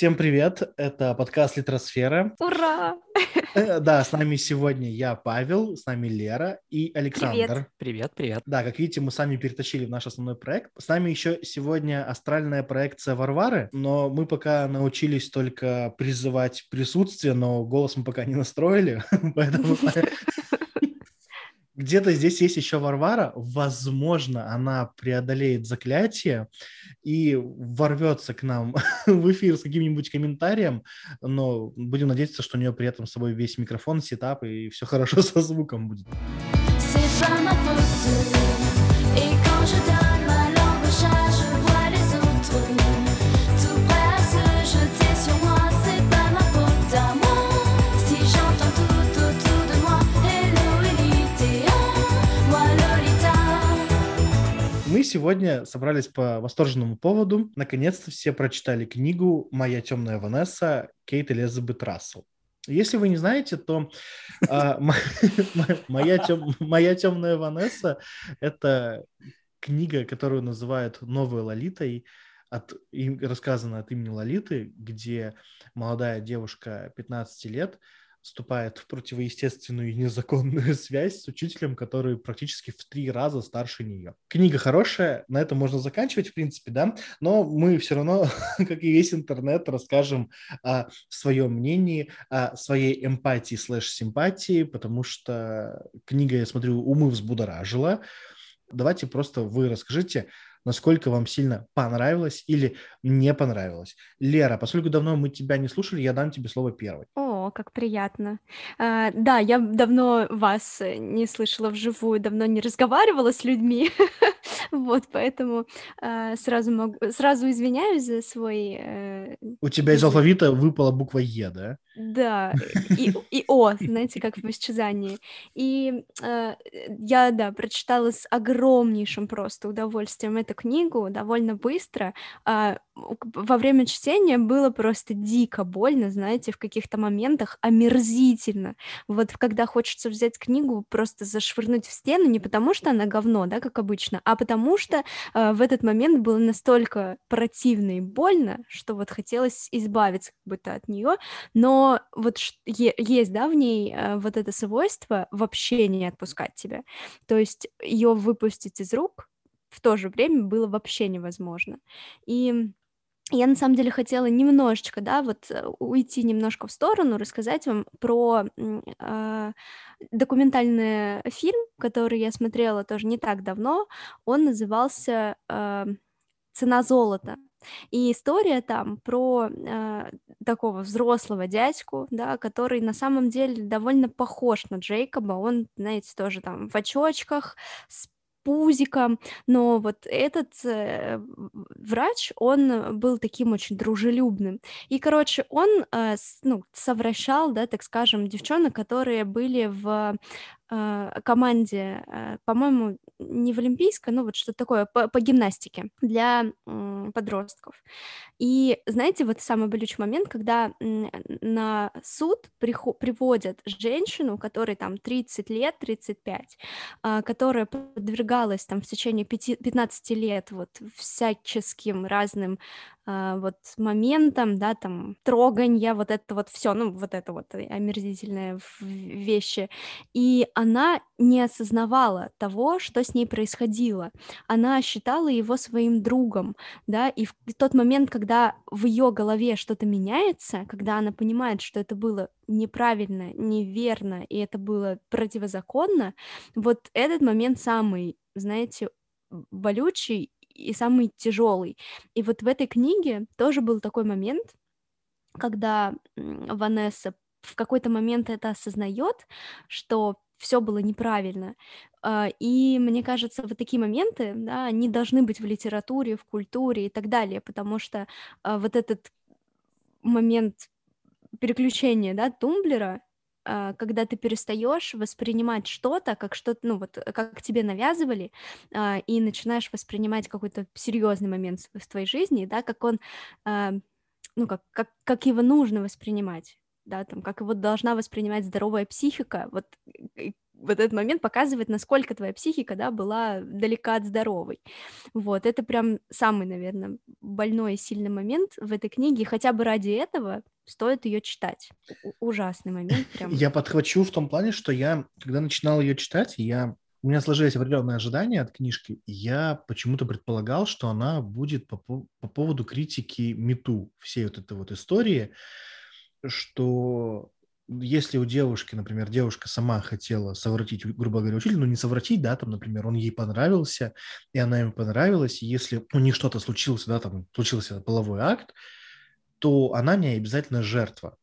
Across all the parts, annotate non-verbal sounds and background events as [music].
Всем привет, это подкаст «Литросфера». Ура! Э, да, с нами сегодня я, Павел, с нами Лера и Александр. Привет. Привет, привет. Да, как видите, мы сами перетащили в наш основной проект. С нами еще сегодня астральная проекция Варвары, но мы пока научились только призывать присутствие, но голос мы пока не настроили, [laughs] поэтому [laughs] где-то здесь есть еще Варвара. Возможно, она преодолеет заклятие и ворвется к нам [laughs] в эфир с каким-нибудь комментарием, но будем надеяться, что у нее при этом с собой весь микрофон, сетап, и все хорошо [laughs] со звуком будет. Мы сегодня собрались по восторженному поводу. Наконец-то все прочитали книгу «Моя темная Ванесса» Кейт Элизабет Рассел. Если вы не знаете, то а, [laughs] моя, тем, моя темная Ванесса – это книга, которую называют «Новой Лолитой», от, рассказана от имени Лолиты, где молодая девушка 15 лет – вступает в противоестественную и незаконную [laughs] связь с учителем, который практически в три раза старше нее. Книга хорошая, на этом можно заканчивать, в принципе, да, но мы все равно, [laughs] как и весь интернет, расскажем о своем мнении, о своей эмпатии слэш-симпатии, потому что книга, я смотрю, умы взбудоражила. Давайте просто вы расскажите, насколько вам сильно понравилось или не понравилось. Лера, поскольку давно мы тебя не слушали, я дам тебе слово первой. О, как приятно. А, да, я давно вас э, не слышала вживую, давно не разговаривала с людьми. [laughs] Вот, поэтому а, сразу могу, сразу извиняюсь за свой... Э, У тебя из алфавита выпала буква Е, да? Да, [laughs] и, и О, знаете, как в исчезании. И э, я, да, прочитала с огромнейшим просто удовольствием эту книгу довольно быстро. Э, во время чтения было просто дико больно, знаете, в каких-то моментах омерзительно. Вот когда хочется взять книгу, просто зашвырнуть в стену, не потому что она говно, да, как обычно, а потому что э, в этот момент было настолько противно и больно, что вот хотелось избавиться как будто от нее, но вот есть, да, в ней э, вот это свойство вообще не отпускать тебя. То есть ее выпустить из рук в то же время было вообще невозможно. И я на самом деле хотела немножечко, да, вот э, уйти немножко в сторону, рассказать вам про э, документальный фильм, который я смотрела тоже не так давно. Он назывался э, "Цена золота". И история там про э, такого взрослого дядьку, да, который на самом деле довольно похож на Джейкоба. Он, знаете, тоже там в очочках, с пузиком, но вот этот э, врач, он был таким очень дружелюбным. И, короче, он э, ну, совращал, да, так скажем, девчонок, которые были в э, команде, э, по-моему, не в олимпийской, но вот что-то такое, по, по гимнастике для э, подростков. И знаете, вот самый болючий момент, когда э, на суд приход, приводят женщину, которой там 30 лет, 35, э, которая подвергалась там в течение 5, 15 лет вот всяческим разным а, вот моментом, да, там троганья, вот это вот все, ну вот это вот омерзительные вещи, и она не осознавала того, что с ней происходило, она считала его своим другом, да, и в тот момент, когда в ее голове что-то меняется, когда она понимает, что это было неправильно, неверно, и это было противозаконно, вот этот момент самый, знаете, болючий и самый тяжелый. И вот в этой книге тоже был такой момент, когда Ванесса в какой-то момент это осознает, что все было неправильно. А, и мне кажется, вот такие моменты, да, они должны быть в литературе, в культуре и так далее, потому что а, вот этот момент переключения, да, тумблера, а, когда ты перестаешь воспринимать что-то как что-то, ну вот как тебе навязывали, и начинаешь воспринимать какой-то серьезный момент в твоей жизни, да, как он, ну как, как, как его нужно воспринимать, да, там, как его должна воспринимать здоровая психика, вот вот этот момент показывает, насколько твоя психика, да, была далека от здоровой. Вот, это прям самый, наверное, больной и сильный момент в этой книге, хотя бы ради этого стоит ее читать. У- ужасный момент [laughs] прям. Я подхвачу в том плане, что я, когда начинал ее читать, я у меня сложились определенные ожидания от книжки, и я почему-то предполагал, что она будет по, по поводу критики МИТУ, всей вот этой вот истории, что если у девушки, например, девушка сама хотела совратить, грубо говоря, учителя, ну не совратить, да, там, например, он ей понравился, и она ему понравилась, и если у них что-то случилось, да, там, случился половой акт, то она не обязательно жертва.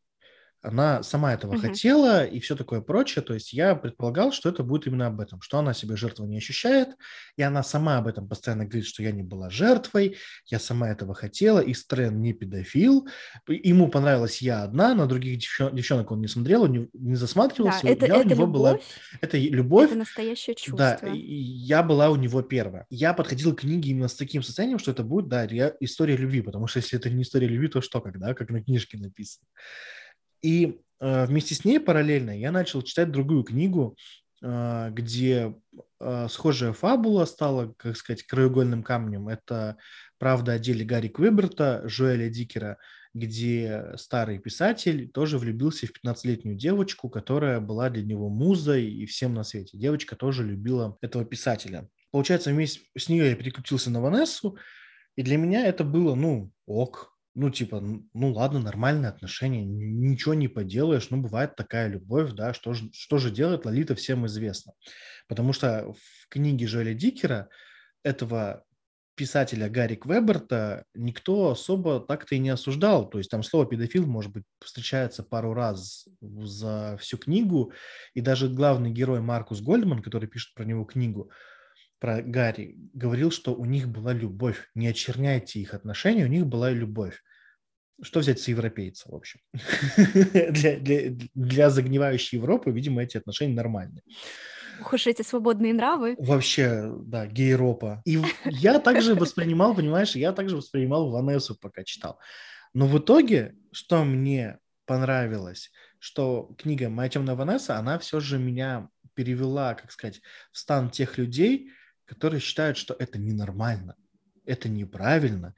Она сама этого угу. хотела и все такое прочее. То есть я предполагал, что это будет именно об этом, что она себя жертвой не ощущает, и она сама об этом постоянно говорит, что я не была жертвой, я сама этого хотела, и Стрэн не педофил, ему понравилась я одна, на других девчонок он не смотрел, он не, не засматривался. Да, это, я это у него любовь, была... Это любовь. Это настоящее чувство. Да, я была у него первая. Я подходил к книге именно с таким состоянием, что это будет, да, история любви, потому что если это не история любви, то что, когда, как на книжке написано. И э, вместе с ней параллельно я начал читать другую книгу, э, где э, схожая фабула стала, как сказать, краеугольным камнем. Это «Правда о деле Гарри Квеберта» Жуэля Дикера, где старый писатель тоже влюбился в 15-летнюю девочку, которая была для него музой и всем на свете. Девочка тоже любила этого писателя. Получается, вместе с нее я переключился на Ванессу, и для меня это было, ну, ок, ну, типа, ну ладно, нормальные отношения, ничего не поделаешь, ну, бывает такая любовь, да, что же, что же делает Лолита, всем известно. Потому что в книге Жоэля Дикера этого писателя Гарри Квеберта никто особо так-то и не осуждал. То есть там слово педофил, может быть, встречается пару раз за всю книгу, и даже главный герой Маркус Гольдман, который пишет про него книгу, про Гарри, говорил, что у них была любовь. Не очерняйте их отношения, у них была любовь. Что взять с европейца, в общем? [laughs] для, для, для загнивающей Европы, видимо, эти отношения нормальные. Ух уж эти свободные нравы. Вообще, да, гейропа. И я также воспринимал, понимаешь, я также воспринимал Ванессу, пока читал. Но в итоге, что мне понравилось, что книга «Моя темная Ванесса», она все же меня перевела, как сказать, в стан тех людей, которые считают, что это ненормально, это неправильно.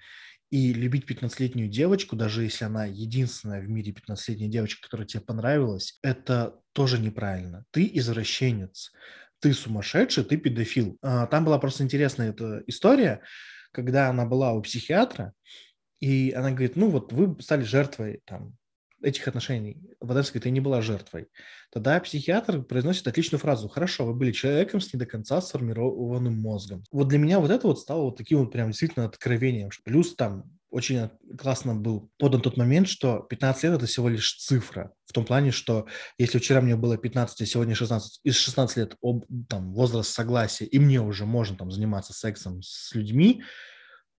И любить 15-летнюю девочку, даже если она единственная в мире 15-летняя девочка, которая тебе понравилась, это тоже неправильно. Ты извращенец, ты сумасшедший, ты педофил. А, там была просто интересная эта история, когда она была у психиатра, и она говорит, ну вот вы стали жертвой там этих отношений. Ванесса говорит, я не была жертвой. Тогда психиатр произносит отличную фразу. Хорошо, вы были человеком с не до конца сформированным мозгом. Вот для меня вот это вот стало вот таким вот прям действительно откровением. Плюс там очень классно был подан тот момент, что 15 лет – это всего лишь цифра. В том плане, что если вчера мне было 15, а сегодня 16, из 16 лет об, там, возраст согласия, и мне уже можно там заниматься сексом с людьми,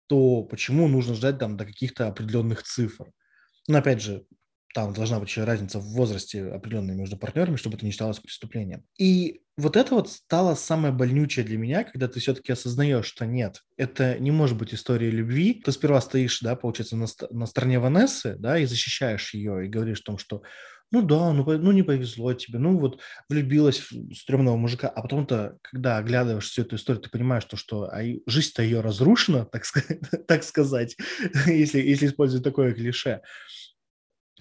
то почему нужно ждать там до каких-то определенных цифр? Но опять же, там должна быть еще разница в возрасте определенной между партнерами, чтобы это не считалось преступлением. И вот это вот стало самое больнючее для меня, когда ты все-таки осознаешь, что нет, это не может быть история любви. Ты сперва стоишь, да, получается, на, на стороне Ванессы, да, и защищаешь ее, и говоришь о том, что ну да, ну, ну не повезло тебе, ну вот влюбилась в стрёмного мужика, а потом-то, когда оглядываешь всю эту историю, ты понимаешь, то, что а жизнь-то ее разрушена, так [laughs] так сказать [laughs] если, если использовать такое клише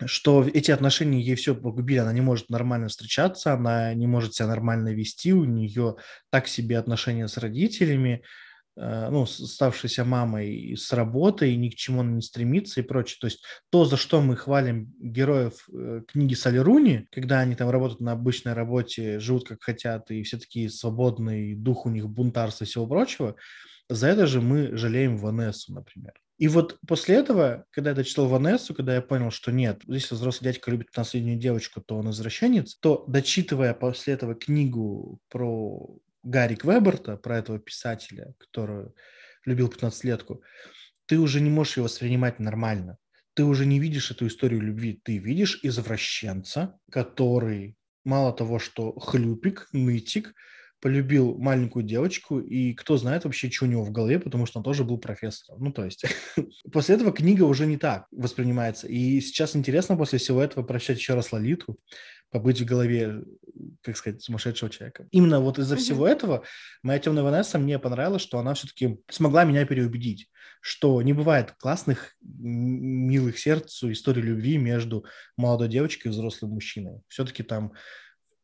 что эти отношения ей все погубили, она не может нормально встречаться, она не может себя нормально вести, у нее так себе отношения с родителями, э, ну, ставшейся мамой с работой, ни к чему она не стремится и прочее. То есть то, за что мы хвалим героев э, книги Солеруни, когда они там работают на обычной работе, живут как хотят, и все такие свободные, дух у них бунтарства и всего прочего, за это же мы жалеем Ванессу, например. И вот после этого, когда я дочитал Ванессу, когда я понял, что нет, если взрослый дядька любит наследную девочку, то он извращенец, то дочитывая после этого книгу про Гарри Квеберта, про этого писателя, который любил 15-летку, ты уже не можешь его воспринимать нормально. Ты уже не видишь эту историю любви. Ты видишь извращенца, который мало того, что хлюпик, нытик, полюбил маленькую девочку, и кто знает вообще, что у него в голове, потому что он тоже был профессором. Ну, то есть, [laughs] после этого книга уже не так воспринимается. И сейчас интересно после всего этого прочитать еще раз Лолиту, побыть в голове, как сказать, сумасшедшего человека. Именно вот из-за mm-hmm. всего этого моя темная Ванесса мне понравилось, что она все-таки смогла меня переубедить, что не бывает классных, милых сердцу историй любви между молодой девочкой и взрослым мужчиной. Все-таки там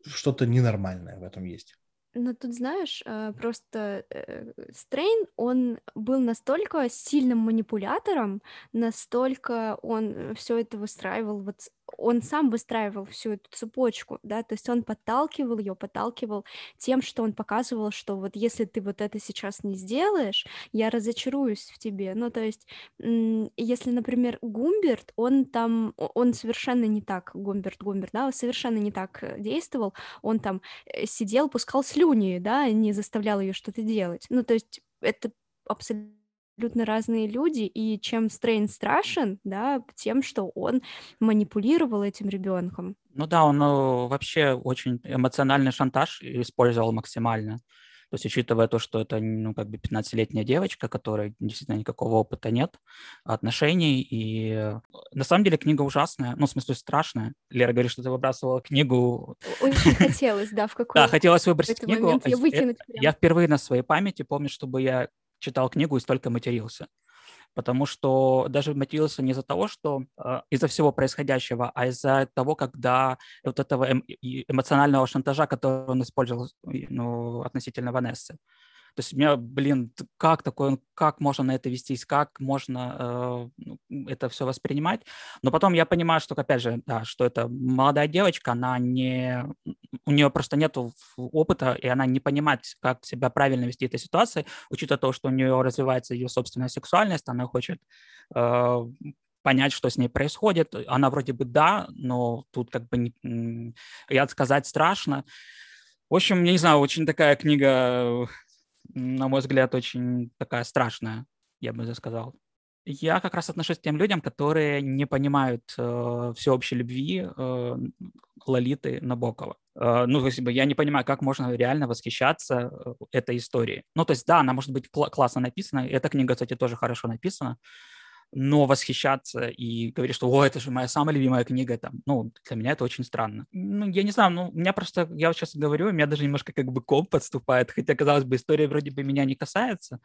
что-то ненормальное в этом есть. Ну, тут, знаешь, э, просто э, Стрейн, он был настолько сильным манипулятором, настолько он э, все это выстраивал вот он сам выстраивал всю эту цепочку, да, то есть он подталкивал ее, подталкивал тем, что он показывал, что вот если ты вот это сейчас не сделаешь, я разочаруюсь в тебе. Ну, то есть, если, например, Гумберт, он там, он совершенно не так, Гумберт, Гумберт, да, совершенно не так э, действовал, он там э, сидел, пускал слюни, да, не заставлял ее что-то делать. Ну, то есть, это абсолютно абсолютно разные люди, и чем Стрейн страшен, да, тем, что он манипулировал этим ребенком. Ну да, он ну, вообще очень эмоциональный шантаж использовал максимально. То есть, учитывая то, что это, ну, как бы 15-летняя девочка, которой действительно никакого опыта нет, отношений, и э, на самом деле книга ужасная, ну, в смысле, страшная. Лера говорит, что ты выбрасывала книгу. Очень хотелось, да, в какой [laughs] Да, хотелось выбросить книгу. Я, выкинуть я впервые на своей памяти помню, чтобы я читал книгу и столько матерился. Потому что даже матерился не из-за того, что э, из-за всего происходящего, а из-за того, когда вот этого эм, эмоционального шантажа, который он использовал ну, относительно Ванессы. То есть у меня, блин, как такое, как можно на это вестись, как можно э, это все воспринимать. Но потом я понимаю, что, опять же, да, что это молодая девочка, она не, у нее просто нет опыта, и она не понимает, как себя правильно вести в этой ситуации, учитывая то, что у нее развивается ее собственная сексуальность, она хочет э, понять, что с ней происходит. Она вроде бы да, но тут как бы не, я сказать страшно. В общем, не знаю, очень такая книга на мой взгляд, очень такая страшная, я бы сказал. Я как раз отношусь к тем людям, которые не понимают э, всеобщей любви э, Лолиты Набокова. Э, ну, то есть я не понимаю, как можно реально восхищаться э, этой историей. Ну, то есть, да, она может быть кл- классно написана. Эта книга, кстати, тоже хорошо написана но восхищаться и говорить, что «О, это же моя самая любимая книга», там, ну, для меня это очень странно. Ну, я не знаю, ну, у меня просто, я вот сейчас говорю, у меня даже немножко как бы коп подступает, хотя, казалось бы, история вроде бы меня не касается,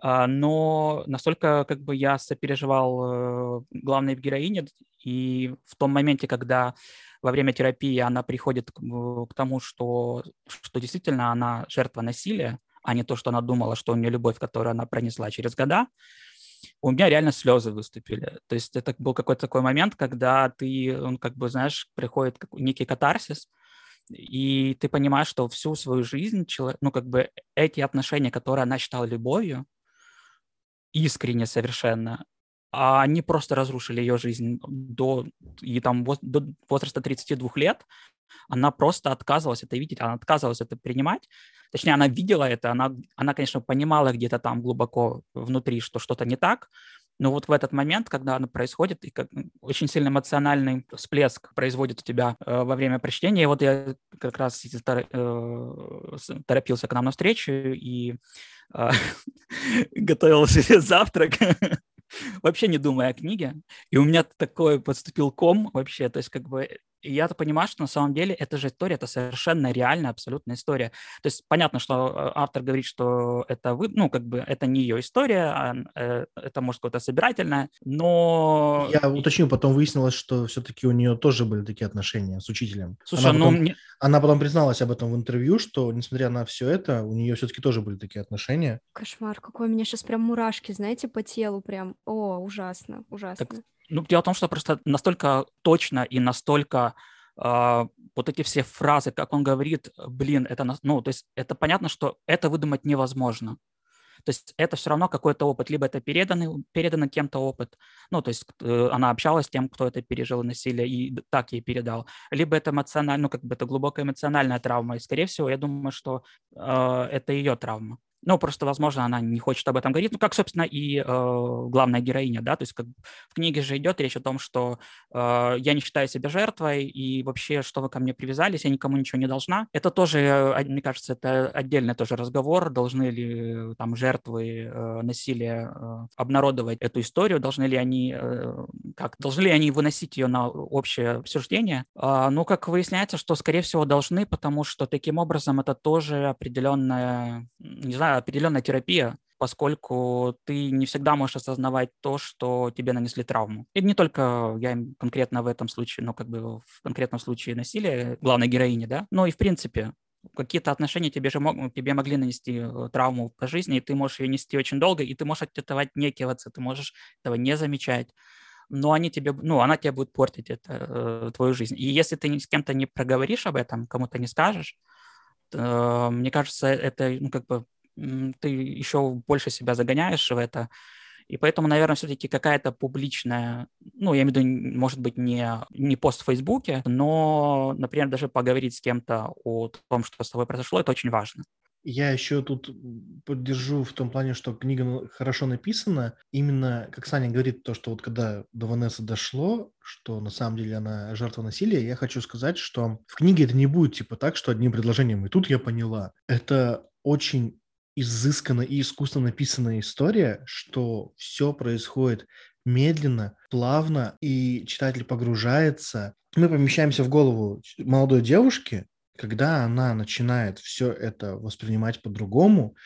а, но настолько как бы я сопереживал э, главной героине, и в том моменте, когда во время терапии она приходит к тому, что, что действительно она жертва насилия, а не то, что она думала, что у нее любовь, которую она пронесла через года, у меня реально слезы выступили. То есть это был какой-то такой момент, когда ты, он как бы, знаешь, приходит некий катарсис, и ты понимаешь, что всю свою жизнь, человек, ну, как бы эти отношения, которые она считала любовью, искренне совершенно, а они просто разрушили ее жизнь до, и там, до возраста 32 лет, она просто отказывалась это видеть, она отказывалась это принимать. Точнее, она видела это, она, она конечно, понимала где-то там глубоко внутри, что что-то не так, но вот в этот момент, когда оно происходит, и как, очень сильно эмоциональный всплеск производит у тебя э, во время прочтения, и вот я как раз э, торопился к нам на встречу и э, [laughs] готовил себе завтрак, [laughs] вообще не думая о книге, и у меня такой подступил ком вообще, то есть как бы и я-то понимаю, что на самом деле эта же история, это совершенно реальная, абсолютная история. То есть понятно, что э, автор говорит, что это вы, ну, как бы это не ее история, а э, это, может, какое-то собирательное, но... Я уточню, потом выяснилось, что все-таки у нее тоже были такие отношения с учителем. Слушай, она ну... Потом, мне... Она потом призналась об этом в интервью, что, несмотря на все это, у нее все-таки тоже были такие отношения. Кошмар, какой у меня сейчас прям мурашки, знаете, по телу прям. О, ужасно, ужасно. Так ну, дело в том, что просто настолько точно и настолько Uh, вот эти все фразы, как он говорит, блин, это, ну, то есть это понятно, что это выдумать невозможно. То есть это все равно какой-то опыт, либо это переданный, переданный кем-то опыт, ну, то есть э, она общалась с тем, кто это пережил насилие и так ей передал, либо это эмоционально, ну, как бы это глубокая эмоциональная травма, и, скорее всего, я думаю, что э, это ее травма Ну, просто, возможно, она не хочет об этом говорить. Ну, как, собственно, и э, главная героиня, да, то есть как в книге же идет речь о том, что э, я не считаю себя жертвой, и вообще, что вы ко мне привязались, я никому ничего не должна. Это тоже, э, мне кажется, это отдельный тоже разговор, должны ли там жертвы э, насилия э, обнародовать эту историю, должны ли они, э, как, должны ли они выносить ее на общее обсуждение. Э, ну, как выясняется, что, скорее всего, должны, потому что таким образом это тоже определенная, не знаю, определенная терапия, поскольку ты не всегда можешь осознавать то, что тебе нанесли травму. И не только я конкретно в этом случае, но как бы в конкретном случае насилия главной героини, да, но и в принципе какие-то отношения тебе же мог, тебе могли нанести э, травму по жизни, и ты можешь ее нести очень долго, и ты можешь от этого отнекиваться, ты можешь этого не замечать но они тебе, ну, она тебе будет портить это, э, твою жизнь. И если ты с кем-то не проговоришь об этом, кому-то не скажешь, то, мне кажется, это, ну, как бы ты еще больше себя загоняешь в это. И поэтому, наверное, все-таки какая-то публичная, ну, я имею в виду, может быть, не, не пост в Фейсбуке, но, например, даже поговорить с кем-то о том, что с тобой произошло, это очень важно. Я еще тут поддержу в том плане, что книга хорошо написана. Именно, как Саня говорит, то, что вот когда до Ванессы дошло, что на самом деле она жертва насилия, я хочу сказать, что в книге это не будет типа так, что одним предложением, и тут я поняла. Это очень изысканно и искусственно написанная история, что все происходит медленно, плавно, и читатель погружается. Мы помещаемся в голову молодой девушки, когда она начинает все это воспринимать по-другому,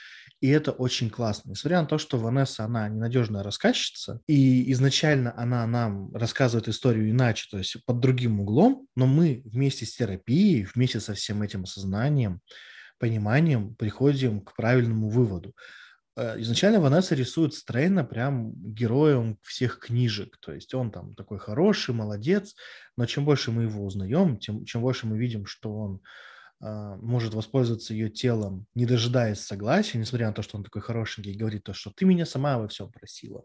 и это очень классно. Несмотря на то, что Ванесса, она ненадежная рассказчица, и изначально она нам рассказывает историю иначе, то есть под другим углом, но мы вместе с терапией, вместе со всем этим осознанием, пониманием приходим к правильному выводу. Э, изначально Ванесса рисует Стрейна прям героем всех книжек, то есть он там такой хороший, молодец, но чем больше мы его узнаем, тем, чем больше мы видим, что он э, может воспользоваться ее телом, не дожидаясь согласия, несмотря на то, что он такой хорошенький и говорит то, что ты меня сама во всем просила.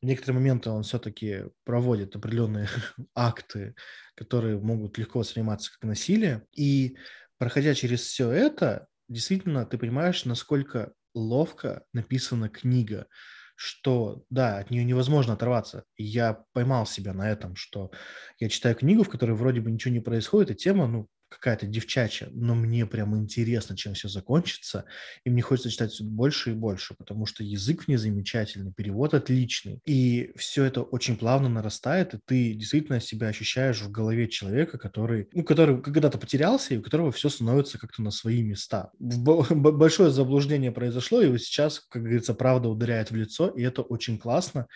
В некоторые моменты он все-таки проводит определенные [laughs] акты, которые могут легко восприниматься как насилие. И проходя через все это, действительно ты понимаешь, насколько ловко написана книга, что, да, от нее невозможно оторваться. Я поймал себя на этом, что я читаю книгу, в которой вроде бы ничего не происходит, и тема, ну, какая-то девчачья, но мне прям интересно, чем все закончится, и мне хочется читать все больше и больше, потому что язык в ней замечательный, перевод отличный, и все это очень плавно нарастает, и ты действительно себя ощущаешь в голове человека, который, ну, который когда-то потерялся, и у которого все становится как-то на свои места. [laughs] Большое заблуждение произошло, и вот сейчас, как говорится, правда ударяет в лицо, и это очень классно,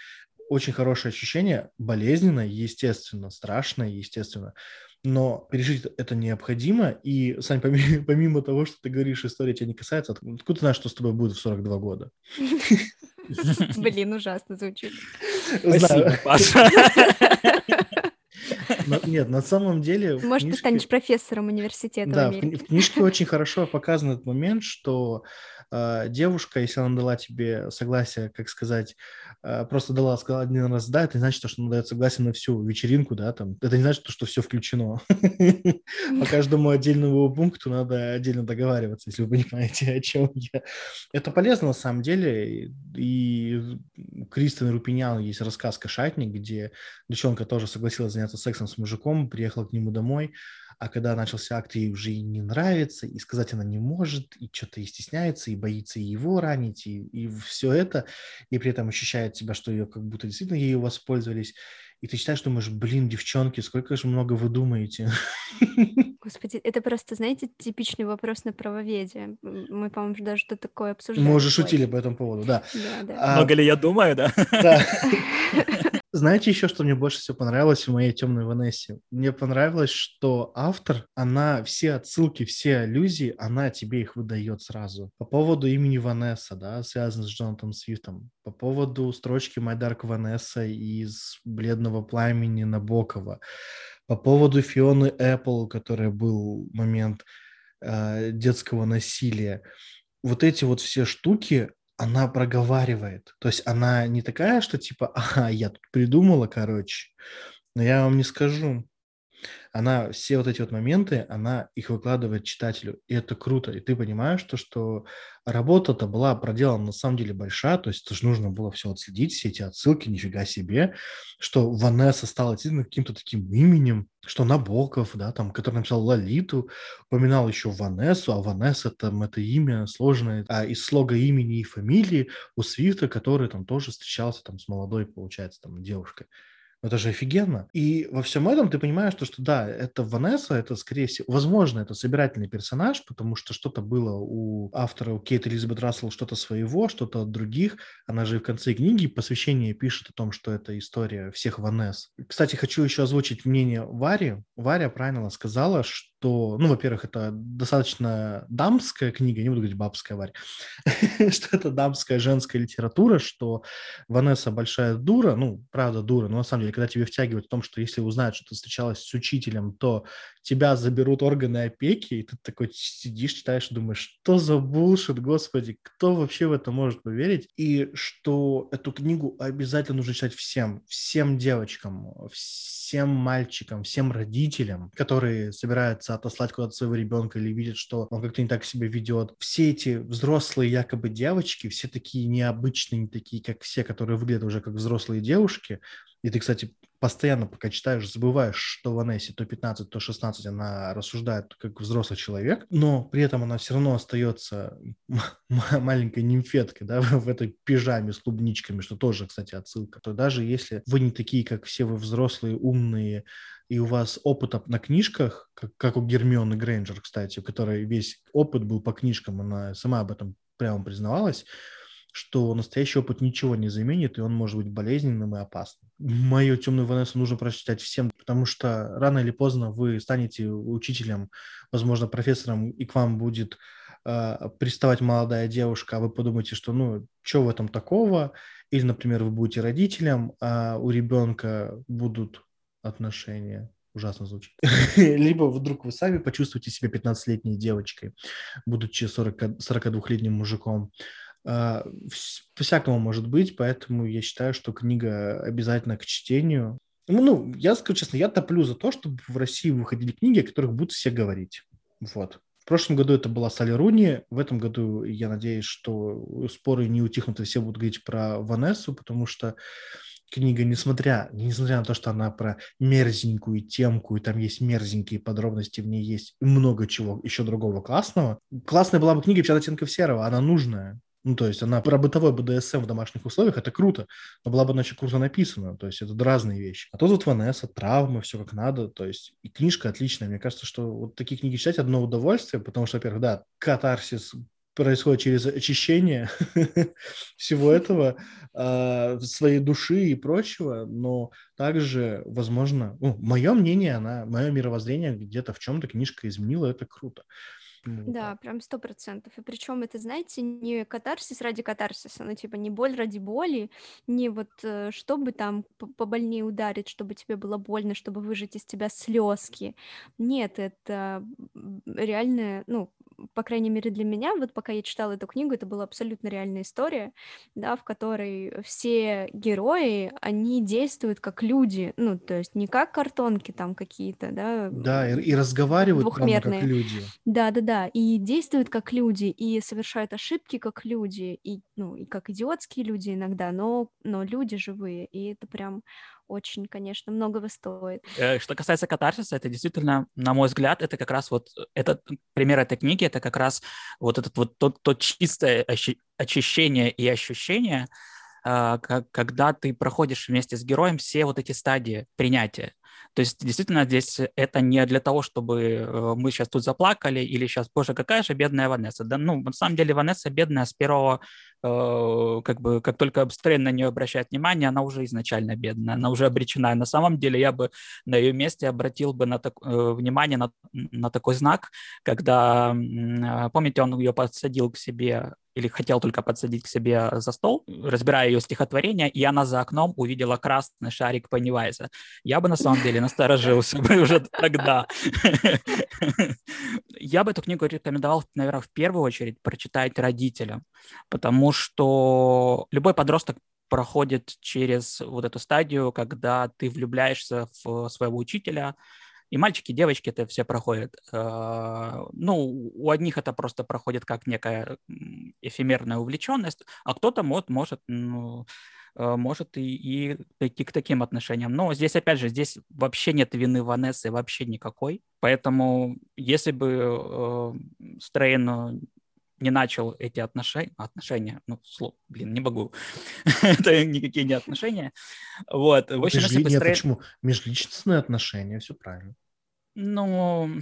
очень хорошее ощущение, болезненно, естественно, страшно, естественно, но пережить это необходимо. И, Сань, помимо, [laughs] помимо того, что ты говоришь, история тебя не касается, откуда ты знаешь, что с тобой будет в 42 года? [laughs] [laughs] Блин, ужасно звучит. Спасибо, Паша. Но, нет, на самом деле... Может, книжке... ты станешь профессором университета Да, в, в книжке очень хорошо показан этот момент, что девушка, если она дала тебе согласие, как сказать, э, просто дала, сказала один раз да, это не значит, что она дает согласие на всю вечеринку, да, там, это не значит, что все включено. По [laughs] каждому отдельному пункту надо отдельно договариваться, если вы понимаете, о чем я. Это полезно на самом деле, и Кристен Рупинян есть рассказ «Кошатник», где девчонка тоже согласилась заняться сексом с мужиком, приехала к нему домой, а когда начался акт, ей уже и не нравится, и сказать она не может, и что-то и стесняется, и боится его ранить, и, и все это, и при этом ощущает себя, что ее как будто действительно ею воспользовались. И ты читаешь, думаешь, блин, девчонки, сколько же много вы думаете? [laughs] Господи, это просто, знаете, типичный вопрос на правоведение. Мы, по-моему, даже что такое обсуждали. Мы уже шутили по этому поводу, да. Да, да. А, много ли я думаю, да? Да. [laughs] Знаете еще, что мне больше всего понравилось в моей темной Ванессе? Мне понравилось, что автор, она все отсылки, все аллюзии, она тебе их выдает сразу. По поводу имени Ванесса, да, связано с Джонатаном Свифтом. По поводу строчки «My Dark Vanessa» из «Бледного пламени» Набокова. По поводу Фионы Эппл, который был момент э, детского насилия. Вот эти вот все штуки, она проговаривает. То есть она не такая, что типа, ага, я тут придумала, короче, но я вам не скажу. Она все вот эти вот моменты, она их выкладывает читателю, и это круто. И ты понимаешь, то, что работа-то была проделана на самом деле большая, то есть это же нужно было все отследить, все эти отсылки, нифига себе, что Ванесса стала действительно каким-то таким именем, что Набоков, да, там, который написал Лолиту, упоминал еще Ванессу, а Ванесса там это имя сложное, а из слога имени и фамилии у Свифта, который там тоже встречался там с молодой, получается, там девушкой. Это же офигенно. И во всем этом ты понимаешь, то, что да, это Ванесса, это, скорее всего, возможно, это собирательный персонаж, потому что что-то было у автора, у Кейт Элизабет Рассел, что-то своего, что-то от других. Она же в конце книги посвящение пишет о том, что это история всех Ванесс. Кстати, хочу еще озвучить мнение Вари. Варя правильно сказала, что что, ну, во-первых, это достаточно дамская книга, не буду говорить бабская Варь, [laughs] что это дамская женская литература, что Ванесса большая дура, ну, правда дура, но на самом деле, когда тебе втягивают в том, что если узнают, что ты встречалась с учителем, то тебя заберут органы опеки, и ты такой сидишь, читаешь, думаешь, что за булшит, господи, кто вообще в это может поверить? И что эту книгу обязательно нужно читать всем, всем девочкам, всем мальчикам, всем родителям, которые собираются отослать куда-то своего ребенка или видят, что он как-то не так себя ведет. Все эти взрослые якобы девочки, все такие необычные, не такие, как все, которые выглядят уже как взрослые девушки, и ты, кстати, постоянно, пока читаешь, забываешь, что в Анессе то 15, то 16 она рассуждает как взрослый человек, но при этом она все равно остается [laughs] маленькой нимфеткой, да, [laughs] в этой пижаме с клубничками, что тоже, кстати, отсылка. То даже если вы не такие, как все вы взрослые, умные, и у вас опыт на книжках, как, как у Гермионы Грейнджер, кстати, у которой весь опыт был по книжкам, она сама об этом прямо признавалась, что настоящий опыт ничего не заменит, и он может быть болезненным и опасным. Мою темную Ванессу нужно прочитать всем, потому что рано или поздно вы станете учителем, возможно, профессором, и к вам будет э, приставать молодая девушка, а вы подумаете, что ну, что в этом такого? Или, например, вы будете родителем, а у ребенка будут отношения ужасно звучит. [laughs] Либо вдруг вы сами почувствуете себя 15-летней девочкой, будучи 40, 42-летним мужиком. А, по-всякому может быть, поэтому я считаю, что книга обязательно к чтению. Ну, ну, я скажу честно, я топлю за то, чтобы в России выходили книги, о которых будут все говорить. Вот. В прошлом году это была Салли Руни, в этом году я надеюсь, что споры не утихнут и все будут говорить про Ванессу, потому что книга, несмотря, несмотря на то, что она про мерзенькую темку, и там есть мерзенькие подробности, в ней есть много чего еще другого классного. Классная была бы книга 50 оттенков серого, она нужная. Ну, то есть она про бытовой БДСМ в домашних условиях, это круто, но была бы иначе круто написана, то есть это разные вещи. А тут вот Ванесса, травмы, все как надо, то есть и книжка отличная. Мне кажется, что вот такие книги читать одно удовольствие, потому что, во-первых, да, катарсис происходит через очищение [laughs] всего этого, э, своей души и прочего, но также, возможно, ну, мое мнение, она, мое мировоззрение где-то в чем-то книжка изменила, это круто. Ну, да, прям сто процентов. И причем это, знаете, не катарсис ради катарсиса, ну, типа, не боль ради боли, не вот э, чтобы там побольнее ударить, чтобы тебе было больно, чтобы выжать из тебя слезки. Нет, это реальная, ну, по крайней мере для меня, вот пока я читала эту книгу, это была абсолютно реальная история, да, в которой все герои, они действуют как люди, ну, то есть не как картонки там какие-то, да. Да, и, и разговаривают прямо как люди. Да, да, да, и действуют как люди, и совершают ошибки как люди, и, ну, и как идиотские люди иногда, но, но люди живые, и это прям очень, конечно, многого стоит. Э, что касается катарсиса, это действительно, на мой взгляд, это как раз вот этот пример этой книги, это как раз вот этот вот тот, тот чистое очищение и ощущение, а, когда ты проходишь вместе с героем все вот эти стадии принятия. То есть действительно здесь это не для того, чтобы э, мы сейчас тут заплакали или сейчас, боже, какая же бедная Ванесса. Да, ну, на самом деле Ванесса бедная с первого, э, как бы, как только Стрейн на нее обращает внимание, она уже изначально бедная, она уже обречена. На самом деле я бы на ее месте обратил бы на так, э, внимание на, на такой знак, когда, помните, он ее подсадил к себе или хотел только подсадить к себе за стол, разбирая ее стихотворение, и она за окном увидела красный шарик Пеннивайза. Я бы на самом деле насторожился бы [laughs] уже тогда. [laughs] Я бы эту книгу рекомендовал, наверное, в первую очередь прочитать родителям, потому что любой подросток проходит через вот эту стадию, когда ты влюбляешься в своего учителя, И мальчики, и девочки это все проходят. Э, ну, у одних это просто проходит как некая эфемерная увлеченность, а кто-то может, может ну, э, может и, и прийти к таким отношениям. Но здесь, опять же, здесь вообще нет вины Ванессы, вообще никакой. Поэтому если бы э, Стрейн не начал эти отношения, отношения, ну, слов, блин, не могу, [laughs] это никакие не отношения, вот. В общем, если бы Стрейн... Почему? Межличностные отношения, все правильно. Ну,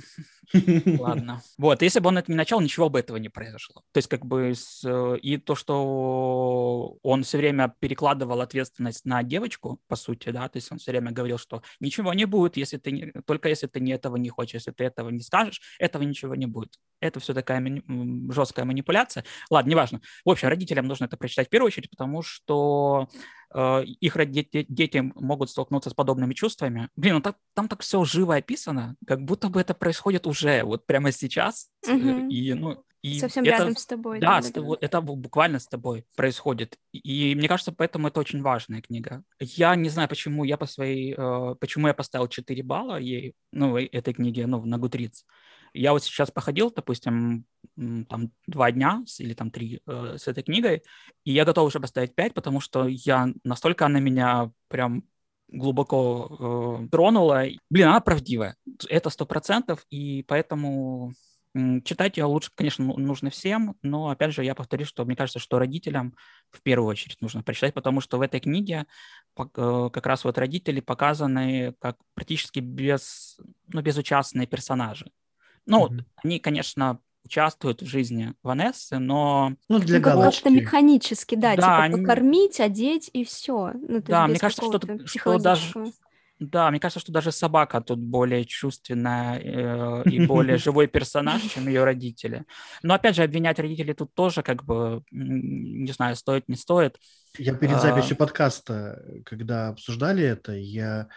[laughs] ладно. Вот, если бы он это не начал, ничего бы этого не произошло. То есть, как бы, с, и то, что он все время перекладывал ответственность на девочку, по сути, да, то есть он все время говорил, что ничего не будет, если ты не, только если ты не этого не хочешь, если ты этого не скажешь, этого ничего не будет. Это все такая мани... жесткая манипуляция. Ладно, неважно. В общем, родителям нужно это прочитать в первую очередь, потому что э, их дети, могут столкнуться с подобными чувствами. Блин, ну так, там так все живо описано, как будто бы это происходит уже вот прямо сейчас. Угу. И, ну, и Совсем это, рядом с тобой. Да, с тобой, это буквально с тобой происходит. И мне кажется, поэтому это очень важная книга. Я не знаю, почему я по своей, э, почему я поставил 4 балла ей, ну, этой книге, ну, на Goodreads. Я вот сейчас походил, допустим, там два дня или там три э, с этой книгой, и я готов уже поставить пять, потому что я настолько она меня прям глубоко э, тронула. Блин, она правдивая. Это сто процентов, и поэтому читать ее лучше, конечно, ну, нужно всем, но, опять же, я повторю, что мне кажется, что родителям в первую очередь нужно прочитать, потому что в этой книге э, как раз вот родители показаны как практически без, ну, безучастные персонажи. Ну, mm-hmm. они, конечно, участвуют в жизни Ванессы, но... Ну, для ну, Как-то механически, да, да типа они... покормить, одеть и все. Ну, да, мне кажется, что, что даже... Да, мне кажется, что даже собака тут более чувственная э, и более [laughs] живой персонаж, чем ее родители. Но опять же, обвинять родителей тут тоже как бы, не знаю, стоит, не стоит. Я перед а. записью подкаста, когда обсуждали это, я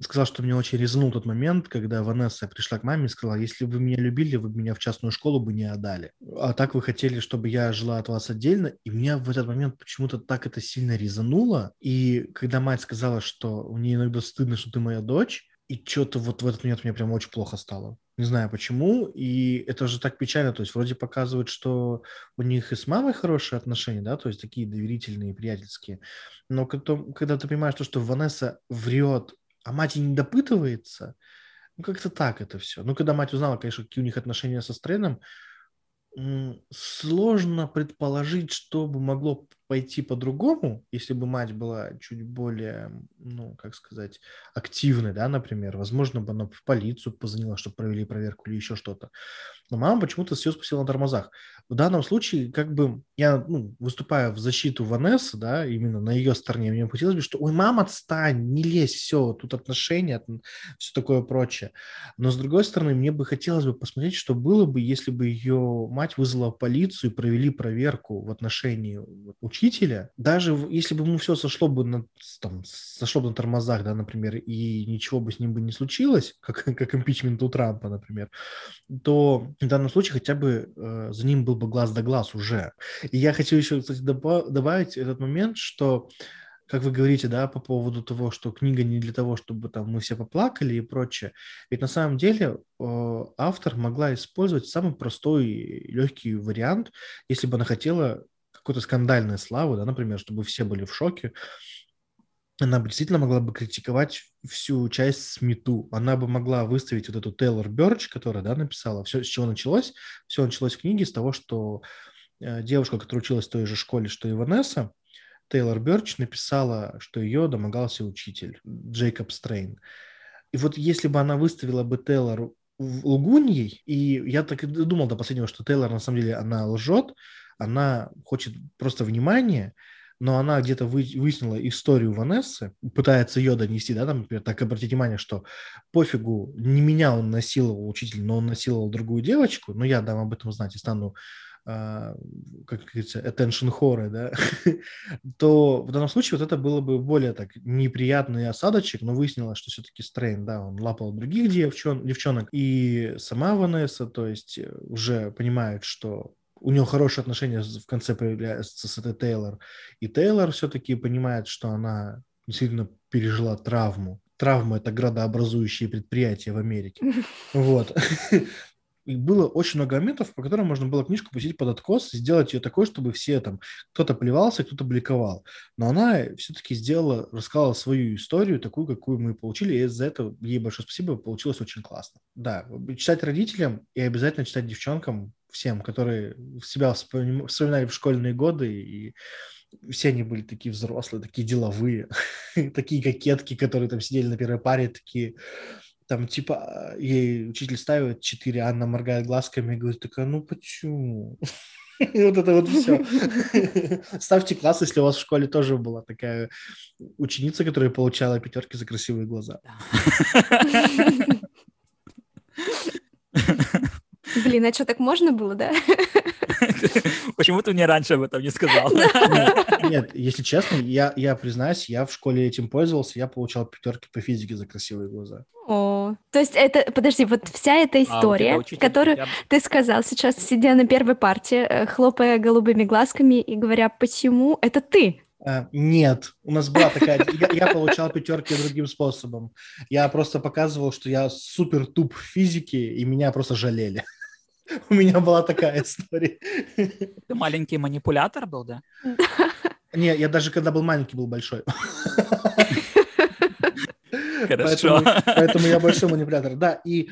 сказал, что мне очень резанул тот момент, когда Ванесса пришла к маме и сказала, если бы вы меня любили, вы бы меня в частную школу бы не отдали. А так вы хотели, чтобы я жила от вас отдельно. И меня в этот момент почему-то так это сильно резануло. И когда мать сказала, что мне иногда стыдно, что ты моя дочь, и что-то вот в этот момент мне прям очень плохо стало. Не знаю почему. И это же так печально. То есть вроде показывают, что у них и с мамой хорошие отношения, да, то есть такие доверительные, приятельские. Но когда, когда ты понимаешь то, что Ванесса врет а мать и не допытывается. Ну, как-то так это все. Ну, когда мать узнала, конечно, какие у них отношения со Стрэном, сложно предположить, что бы могло пойти по-другому, если бы мать была чуть более, ну, как сказать, активной, да, например. Возможно, бы она в полицию позвонила, чтобы провели проверку или еще что-то. Но мама почему-то все спустила на тормозах. В данном случае, как бы, я ну, выступаю в защиту Ванессы, да, именно на ее стороне, мне хотелось бы, что, ой, мама, отстань, не лезь, все, тут отношения, все такое прочее. Но, с другой стороны, мне бы хотелось бы посмотреть, что было бы, если бы ее мать вызвала полицию и провели проверку в отношении учителя. Даже если бы ему все сошло бы на, там, сошло бы на тормозах, да, например, и ничего бы с ним бы не случилось, как, [laughs] как импичмент у Трампа, например, то в данном случае хотя бы э, за ним был бы глаз да глаз уже. И я хочу еще, кстати, добавить этот момент, что как вы говорите, да, по поводу того, что книга не для того, чтобы там мы все поплакали и прочее. Ведь на самом деле э, автор могла использовать самый простой и легкий вариант, если бы она хотела какой-то скандальной славы, да, например, чтобы все были в шоке, она бы действительно могла бы критиковать всю часть СМИТу. Она бы могла выставить вот эту Тейлор Бёрч, которая да, написала, все, с чего началось. Все началось в книге с того, что э, девушка, которая училась в той же школе, что и Ванесса, Тейлор Бёрч написала, что ее домогался учитель Джейкоб Стрейн. И вот если бы она выставила бы Тейлор лгуньей, и я так и думал до последнего, что Тейлор на самом деле она лжет, она хочет просто внимания, но она где-то вы, выяснила историю Ванессы, пытается ее донести, да, там, например, так обратите внимание, что пофигу, не меня он насиловал учитель, но он насиловал другую девочку, но я дам об этом знать и стану Uh, как говорится, attention хоры, да, [laughs] то в данном случае вот это было бы более так неприятный осадочек, но выяснилось, что все-таки Стрейн, да, он лапал других девчон, девчонок, и сама Ванесса, то есть э, уже понимает, что у него хорошие отношения в конце появляются с этой Тейлор. И Тейлор все-таки понимает, что она действительно пережила травму. травма – это градообразующие предприятия в Америке. [laughs] Вот. И было очень много моментов, по которым можно было книжку пустить под откос сделать ее такой, чтобы все там, кто-то плевался, кто-то бликовал. Но она все-таки сделала, рассказала свою историю, такую, какую мы получили, и за это ей большое спасибо, получилось очень классно. Да, читать родителям и обязательно читать девчонкам, всем, которые себя вспоминали в школьные годы, и все они были такие взрослые, такие деловые, [laughs] такие кокетки, которые там сидели на первой паре, такие там типа ей учитель ставит 4, Анна моргает глазками и говорит, такая, ну почему? [laughs] И вот это вот все. [laughs] Ставьте класс, если у вас в школе тоже была такая ученица, которая получала пятерки за красивые глаза. [laughs] Блин, а что, так можно было, да? [laughs] Почему ты мне раньше об этом не сказал? [laughs] Нет, если честно, я, я признаюсь, я в школе этим пользовался, я получал пятерки по физике за красивые глаза. О, то есть это, подожди, вот вся эта а, история, а, которую я... ты сказал сейчас, сидя на первой партии, э, хлопая голубыми глазками и говоря, почему это ты? Uh, нет, у нас была такая... я, я получал пятерки другим способом. Я просто показывал, что я супер туп в физике, и меня просто жалели. [laughs] У меня была такая история. Ты маленький манипулятор был, да? [laughs] Не, я даже когда был маленький, был большой. [laughs] Хорошо. Поэтому, поэтому я большой манипулятор. Да, и...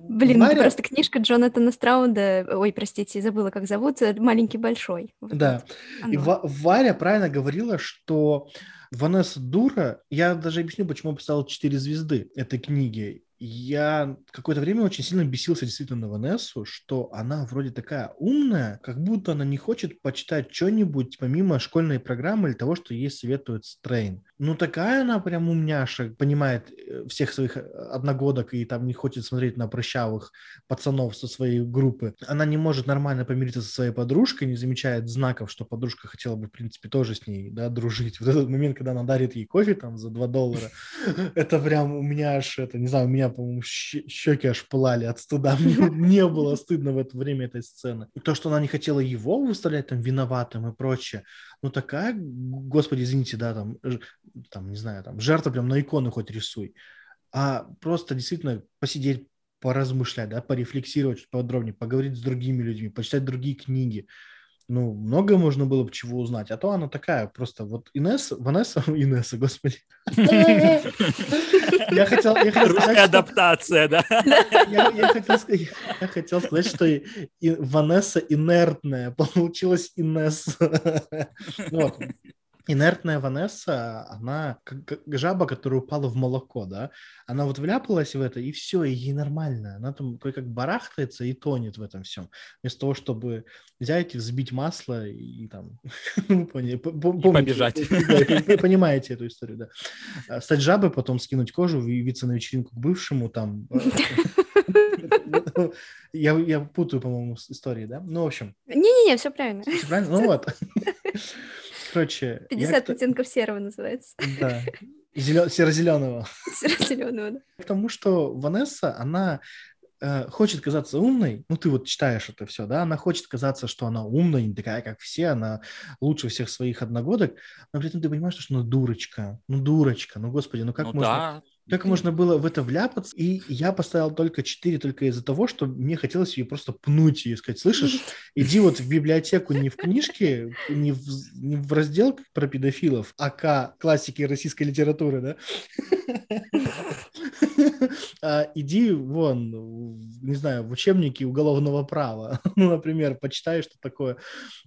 Блин, Варя... это просто книжка Джонатана Страуда, ой, простите, забыла, как зовут, «Маленький большой». Вот да, и Варя правильно говорила, что Ванесса дура, я даже объясню, почему я поставил 4 звезды этой книги я какое-то время очень сильно бесился действительно на Ванессу, что она вроде такая умная, как будто она не хочет почитать что-нибудь помимо школьной программы или того, что ей советует Стрейн. Ну, такая она прям умняша, понимает э, всех своих э, одногодок и там не хочет смотреть на прыщавых пацанов со своей группы. Она не может нормально помириться со своей подружкой, не замечает знаков, что подружка хотела бы, в принципе, тоже с ней, да, дружить. [laughs] Вот этот момент, когда она дарит ей кофе там за 2 доллара, [laughs] это прям у меня аж, это, не знаю, у меня, по-моему, щеки аж пылали от стыда. [laughs] Мне не было стыдно в это время этой сцены. И то, что она не хотела его выставлять там виноватым и прочее, ну такая, господи, извините, да, там, там, не знаю, там, жертва прям на иконы хоть рисуй, а просто действительно посидеть, поразмышлять, да, порефлексировать подробнее, поговорить с другими людьми, почитать другие книги, ну, многое можно было бы чего узнать. А то она такая просто вот Инесса, Ванесса, [laughs] Инесса, господи. [laughs] Я хотел, я хотел Русская сказать, адаптация, да? Я, я, хотел, я хотел сказать, что и, и Ванесса инертная, получилась Инесса. [laughs] Вот инертная Ванесса, она как жаба, которая упала в молоко, да, она вот вляпалась в это, и все, и ей нормально. Она там как барахтается и тонет в этом всем. Вместо того, чтобы взять и взбить масло и, [laughs] и там... Побежать. Вы понимаете эту историю, да. А стать жабой, потом скинуть кожу, явиться на вечеринку к бывшему, там... [laughs] Я, я путаю, по-моему, истории, да? Ну, в общем. Не-не-не, все правильно. Все правильно? Ну вот. [laughs] Короче... 50 оттенков серого называется. Да. Зелё... Серо-зеленого. [laughs] Серо-зеленого, да. Потому что Ванесса, она э, хочет казаться умной, ну ты вот читаешь это все, да, она хочет казаться, что она умная, не такая, как все, она лучше всех своих одногодок, но при этом ты понимаешь, что она дурочка, ну дурочка, ну господи, ну как ну, можно... Да. Как можно было в это вляпаться? И я поставил только 4 только из-за того, что мне хотелось ее просто пнуть и сказать, слышишь, [laughs] иди вот в библиотеку не в книжке, не в, не в раздел про педофилов, а к классики российской литературы, да? [laughs] А иди вон, не знаю, в учебники уголовного права. [laughs] Ну, например, почитай, что такое,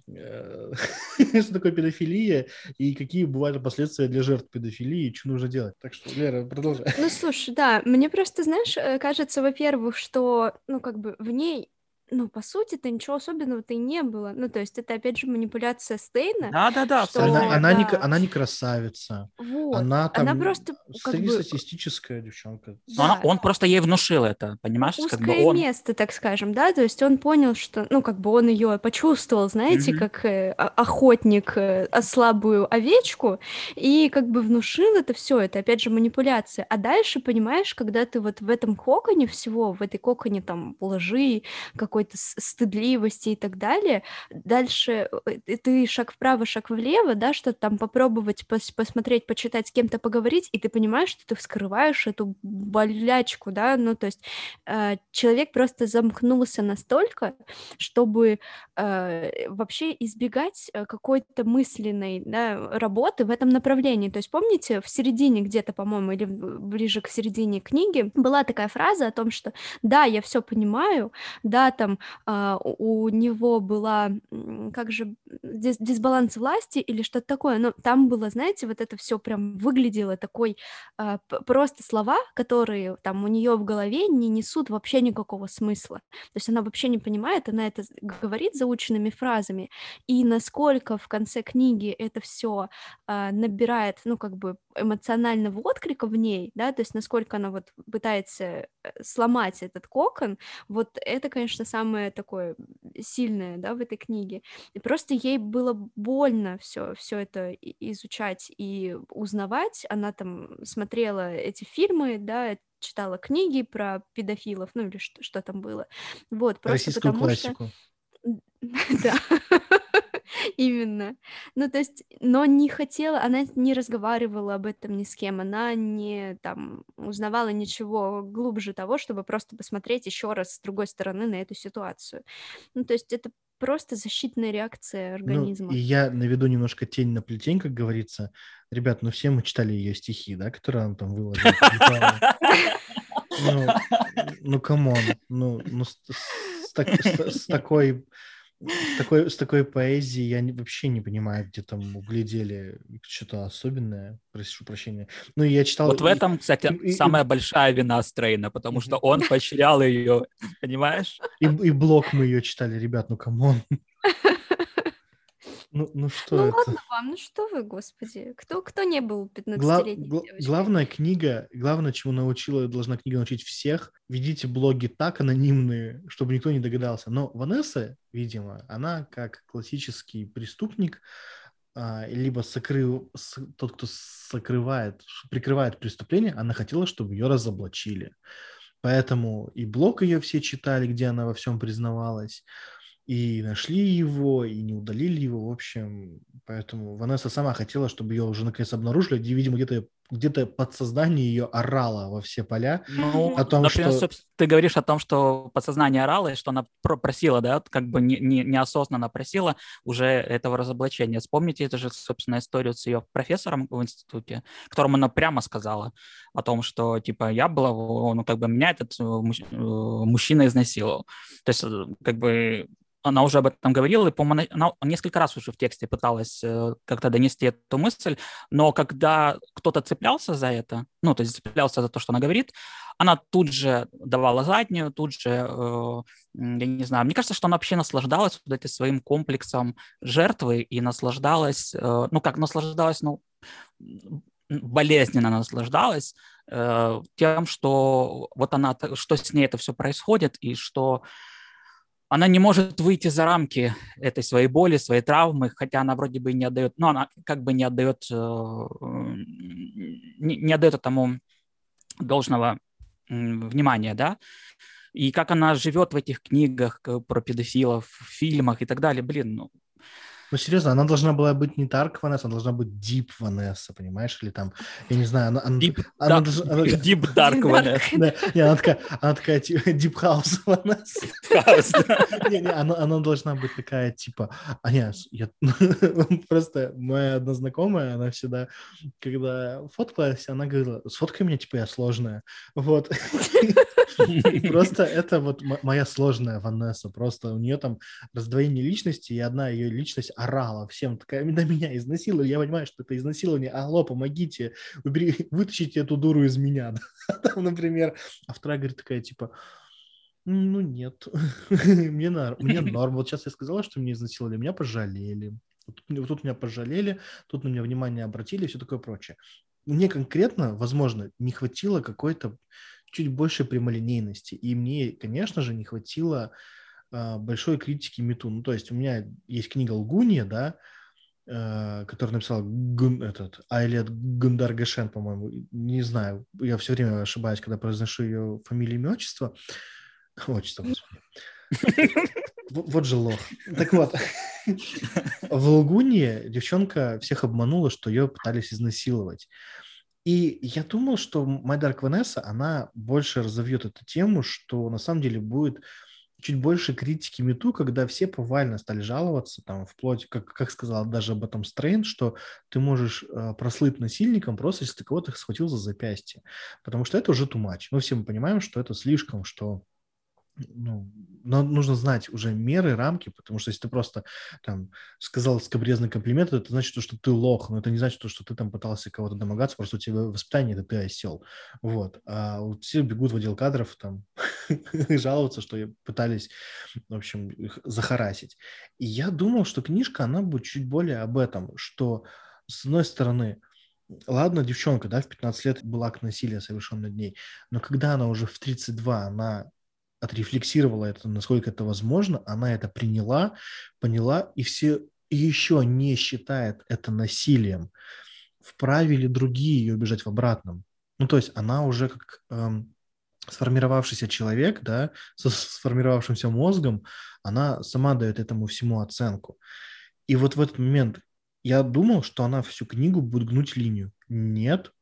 э, что такое педофилия и какие бывают последствия для жертв педофилии, что нужно делать. Так что, Лера, продолжай. Ну, слушай, да, мне просто, знаешь, э, кажется, во-первых, что, ну, как бы в ней ну, по сути-то ничего особенного-то и не было. Ну, то есть это, опять же, манипуляция Стейна. Да-да-да. Что... Она, она, да. Не, она не красавица. Вот. Она там она просто как среднестатистическая бы... девчонка. Да. Она, он просто ей внушил это, понимаешь? Узкое как бы он... место, так скажем, да? То есть он понял, что, ну, как бы он ее почувствовал, знаете, mm-hmm. как э, охотник э, слабую овечку, и как бы внушил это все. Это, опять же, манипуляция. А дальше, понимаешь, когда ты вот в этом коконе всего, в этой коконе там лжи, какой какой-то стыдливости и так далее. Дальше э, ты шаг вправо, шаг влево, да, что-то там попробовать пос посмотреть, почитать, с кем-то поговорить, и ты понимаешь, что ты вскрываешь эту болячку, да, ну, то есть э, человек просто замкнулся настолько, чтобы э, вообще избегать э, какой-то мысленной да, работы в этом направлении. То есть помните, в середине где-то, по-моему, или ближе к середине книги была такая фраза о том, что да, я все понимаю, да, там э, у него была, как же, дис дисбаланс власти или что-то такое, но там было, знаете, вот это все прям выглядело такой э, просто слова, которые там у нее в голове не несут вообще никакого смысла. То есть она вообще не понимает, она это говорит заученными фразами, и насколько в конце книги это все а, набирает, ну, как бы эмоционального отклика в ней, да, то есть насколько она вот пытается э, сломать этот кокон, вот это, конечно, самое такое сильное, да, в этой книге. И просто ей было больно все, все это изучать и узнавать. Она там смотрела эти фильмы, да, читала книги про педофилов, ну или что, что там было. Вот, просто Российскую потому классику. что... [laughs] Да. [laughs] Именно. Ну, то есть, но не хотела, она не разговаривала об этом ни с кем, она не там узнавала ничего глубже того, чтобы просто посмотреть еще раз с другой стороны на эту ситуацию. Ну, то есть это просто защитная реакция организма. Ну, и я наведу немножко тень на плетень, как говорится. Ребят, ну все мы читали ее стихи, да, которые она там выложила. Ну, ну, come on, ну, ну, с, с, с, с такой такой, с такой поэзией я не, вообще не понимаю, где там углядели что-то особенное, прошу прощения. Ну, я читал... Вот в этом, кстати, и, самая и, большая вина Стрейна, потому что он поощрял ее, [laughs] понимаешь? И, и блог мы ее читали, ребят, ну, come on. [laughs] Ну, ну что ну это? ладно вам, ну что вы, господи. Кто, кто не был 15-летней Гла- девочкой? Главная книга, главное, чему научила, должна книга научить всех, ведите блоги так анонимные, чтобы никто не догадался. Но Ванесса, видимо, она как классический преступник, а, либо сокрыв... тот, кто сокрывает, прикрывает преступление, она хотела, чтобы ее разоблачили. Поэтому и блог ее все читали, где она во всем признавалась и нашли его, и не удалили его, в общем, поэтому Ванесса сама хотела, чтобы ее уже наконец обнаружили, где, видимо, где-то где-то подсознание ее орало во все поля ну, о том, например, что... Ты говоришь о том, что подсознание орало, и что она просила, да, как бы не, не, неосознанно просила уже этого разоблачения. Вспомните это же, собственно, историю с ее профессором в институте, которому она прямо сказала о том, что, типа, я была, ну, как бы меня этот э, э, мужчина изнасиловал. То есть, э, как бы она уже об этом говорила, и, по-моему, она, несколько раз уже в тексте пыталась как-то донести эту мысль, но когда кто-то цеплялся за это, ну, то есть цеплялся за то, что она говорит, она тут же давала заднюю, тут же, э, я не знаю, мне кажется, что она вообще наслаждалась вот этим своим комплексом жертвы и наслаждалась, э, ну, как наслаждалась, ну, болезненно наслаждалась э, тем, что вот она, что с ней это все происходит, и что она не может выйти за рамки этой своей боли, своей травмы, хотя она вроде бы не отдает, ну, она как бы не отдает, э, не, не отдает этому должного внимания, да, и как она живет в этих книгах про педофилов, в фильмах и так далее, блин, ну, ну, серьезно, она должна была быть не Dark Vanessa, она должна быть Deep Vanessa, понимаешь? Или там, я не знаю, она... она Deep, она, да, должна, она, [laughs] deep Dark Vanessa. [laughs] Да, не, она такая, она такая, типа, Deep House Vanessa. House, [laughs] Не, не, она, она должна быть такая, типа, а не, я, просто моя одна знакомая, она всегда, когда фоткалась, она говорила, сфоткай меня, типа, я сложная. Вот. [laughs] Просто это вот моя сложная Ванесса. Просто у нее там раздвоение личности, и одна ее личность орала всем, такая, на меня изнасиловали, я понимаю, что это изнасилование, алло, помогите, убери, [laughs] вытащите эту дуру из меня, [laughs] там, например, а вторая говорит такая, типа, ну нет, мне, нар, мне норм, вот сейчас я сказала, что меня изнасиловали, меня пожалели, вот, вот тут меня пожалели, тут на меня внимание обратили и все такое прочее. Мне конкретно, возможно, не хватило какой-то чуть больше прямолинейности, и мне, конечно же, не хватило а, большой критики Мету. Ну, то есть у меня есть книга «Лгунья», да, э, который написал Гун, этот, Айлет Гундаргашен, по-моему, не знаю, я все время ошибаюсь, когда произношу ее фамилию, имя, отчество, [laughs] отчество, господи. Вот же лох. Так вот, [laughs] в Лгуне девчонка всех обманула, что ее пытались изнасиловать. И я думал, что My Dark Vanessa, она больше разовьет эту тему, что на самом деле будет чуть больше критики мету, когда все повально стали жаловаться, там, вплоть, как, как сказал даже об этом Стрейн, что ты можешь э, прослыть насильником просто, если ты кого-то схватил за запястье. Потому что это уже much. Мы все мы понимаем, что это слишком, что ну, но нужно знать уже меры, рамки, потому что если ты просто там сказал скобрезный комплимент, это значит, что ты лох, но это не значит, что ты там пытался кого-то домогаться, просто у тебя воспитание, это ты осел. Вот. А вот все бегут в отдел кадров там [laughs] жаловаться, что пытались, в общем, их захарасить. И я думал, что книжка, она будет чуть более об этом, что с одной стороны, Ладно, девчонка, да, в 15 лет была к насилию совершенно над ней, но когда она уже в 32, она отрефлексировала это, насколько это возможно, она это приняла, поняла, и все еще не считает это насилием. Вправе ли другие ее убежать в обратном? Ну, то есть она уже как эм, сформировавшийся человек, да, со сформировавшимся мозгом, она сама дает этому всему оценку. И вот в этот момент я думал, что она всю книгу будет гнуть линию. Нет,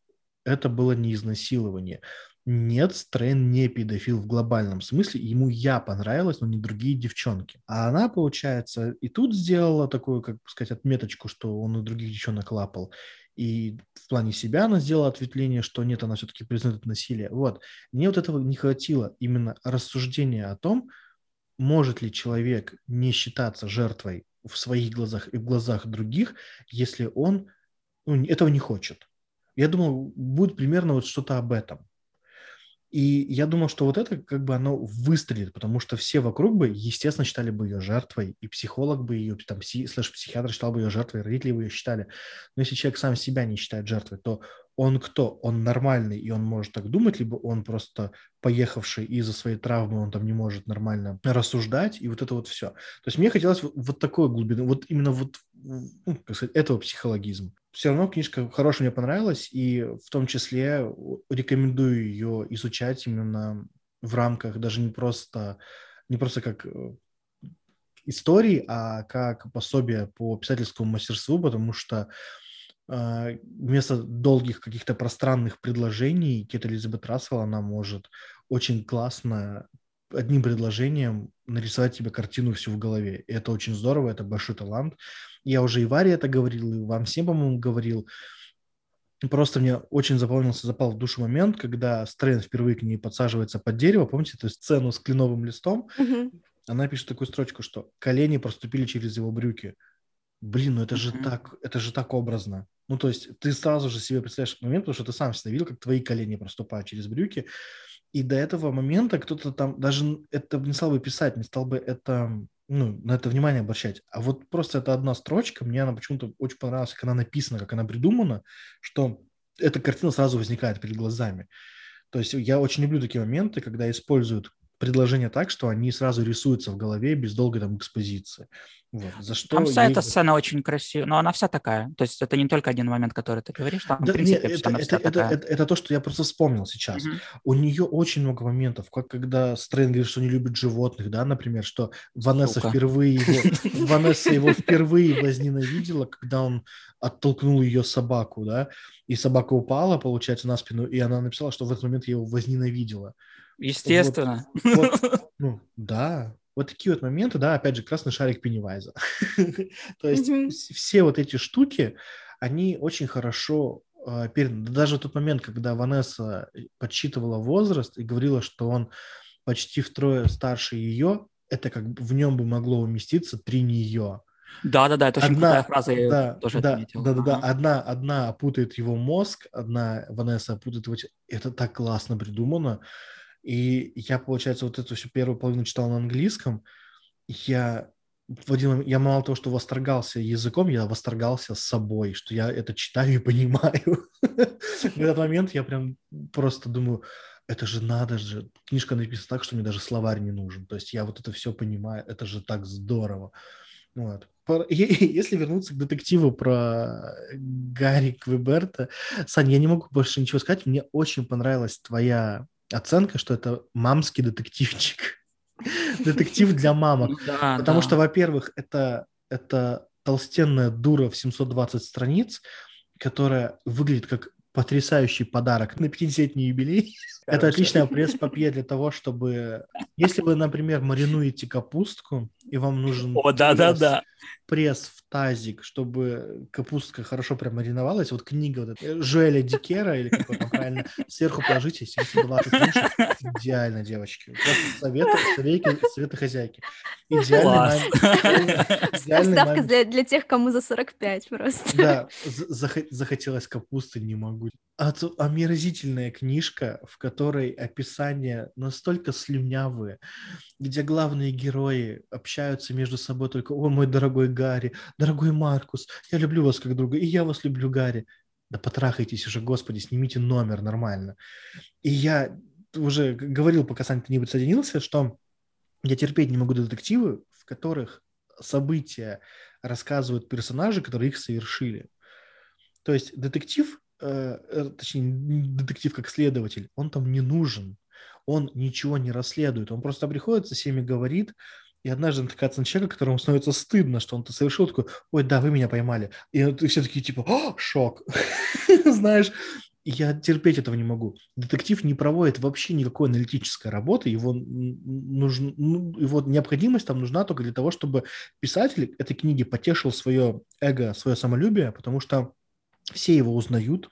это было не изнасилование. Нет, Стрэн не педофил в глобальном смысле, ему я понравилась, но не другие девчонки. А она, получается, и тут сделала такую, как сказать, отметочку, что он и других девчонок лапал. И в плане себя она сделала ответвление, что нет, она все-таки признает насилие. Вот. Мне вот этого не хватило, именно рассуждения о том, может ли человек не считаться жертвой в своих глазах и в глазах других, если он ну, этого не хочет. Я думал, будет примерно вот что-то об этом. И я думал, что вот это как бы оно выстрелит, потому что все вокруг бы, естественно, считали бы ее жертвой, и психолог бы ее, там, пси, слэш-психиатр считал бы ее жертвой, родители бы ее считали. Но если человек сам себя не считает жертвой, то он кто? Он нормальный, и он может так думать, либо он просто поехавший из-за своей травмы, он там не может нормально рассуждать, и вот это вот все. То есть мне хотелось вот, вот такой глубины, вот именно вот, как сказать, этого психологизма все равно книжка хорошая мне понравилась, и в том числе рекомендую ее изучать именно в рамках даже не просто, не просто как э, истории, а как пособие по писательскому мастерству, потому что э, вместо долгих каких-то пространных предложений Кет Элизабет Рассел, она может очень классно одним предложением нарисовать тебе картину всю в голове. И это очень здорово, это большой талант. Я уже и Варе это говорил, и вам всем, по-моему, говорил. Просто мне очень запомнился, запал в душу момент, когда Стрэн впервые к ней подсаживается под дерево. Помните эту сцену с кленовым листом? Mm-hmm. Она пишет такую строчку, что колени проступили через его брюки. Блин, ну это же так, это же так образно. Ну, то есть ты сразу же себе представляешь этот момент, потому что ты сам всегда видел, как твои колени проступают через брюки. И до этого момента кто-то там даже это не стал бы писать, не стал бы это, ну, на это внимание обращать. А вот просто это одна строчка, мне она почему-то очень понравилась, как она написана, как она придумана, что эта картина сразу возникает перед глазами. То есть я очень люблю такие моменты, когда используют предложения так, что они сразу рисуются в голове без долгой там экспозиции. Вот. За что там вся ей... эта сцена очень красивая, но она вся такая. То есть это не только один момент, который ты говоришь, там, да, в принципе, нет, это, она это, это, это, это то, что я просто вспомнил сейчас. Угу. У нее очень много моментов, как когда Стрэн говорит, что не любит животных, да, например, что Ванесса Сука. впервые его, [laughs] Ванесса его впервые возненавидела, когда он оттолкнул ее собаку, да, и собака упала, получается, на спину, и она написала, что в этот момент я его возненавидела. Естественно. Вот, вот, [laughs] ну, да, вот такие вот моменты, да, опять же, красный шарик Пеннивайза. [laughs] То есть все вот эти штуки, они очень хорошо э, переданы. Даже тот момент, когда Ванесса подсчитывала возраст и говорила, что он почти втрое старше ее, это как бы в нем бы могло уместиться три нее. Да, да, да, это очень одна, крутая фраза, я да, тоже да, отметил. Да, да, да, одна, одна опутает его мозг, одна Ванесса опутает его... Это так классно придумано. И я, получается, вот эту всю первую половину читал на английском. Я в один я мало того, что восторгался языком, я восторгался собой, что я это читаю и понимаю. [laughs] В этот момент я прям просто думаю, это же надо же, книжка написана так, что мне даже словарь не нужен. То есть я вот это все понимаю, это же так здорово. Вот. [laughs] Если вернуться к детективу про Гарри Квеберта, Сань, я не могу больше ничего сказать. Мне очень понравилась твоя оценка, что это мамский детективчик. [laughs] детектив для мамок. Ну Потому что, во-первых, это, это толстенная дура в 720 страниц, которая выглядит как потрясающий подарок на 50-летний юбилей. [laughs] Это отличная пресс-папье для того, чтобы... Если вы, например, маринуете капустку, и вам нужен... О, да-да-да. Пресс в тазик, чтобы капустка хорошо прям мариновалась. Вот книга вот эта, Жуэля Дикера, или как там правильно, сверху положите 720 меньше. Идеально, девочки. Просто советы, советы, советы хозяйки. Идеальный Ставка для, для тех, кому за 45 просто. Да, захотелось капусты, не могу. А омерзительная книжка, в которой описания настолько слюнявые, где главные герои общаются между собой только «О, мой дорогой Гарри, дорогой Маркус, я люблю вас как друга, и я вас люблю, Гарри». Да потрахайтесь уже, господи, снимите номер нормально. И я уже говорил, пока Саня не присоединился, что я терпеть не могу детективы, в которых события рассказывают персонажи, которые их совершили. То есть детектив, э, э точнее, детектив как следователь, он там не нужен он ничего не расследует, он просто приходит, со всеми говорит, и однажды натыкается на человека, которому становится стыдно, что он то совершил, такой, ой, да, вы меня поймали. И все такие, типа, О, шок, [laughs] знаешь. Я терпеть этого не могу. Детектив не проводит вообще никакой аналитической работы, его, нужно, ну, его необходимость там нужна только для того, чтобы писатель этой книги потешил свое эго, свое самолюбие, потому что все его узнают,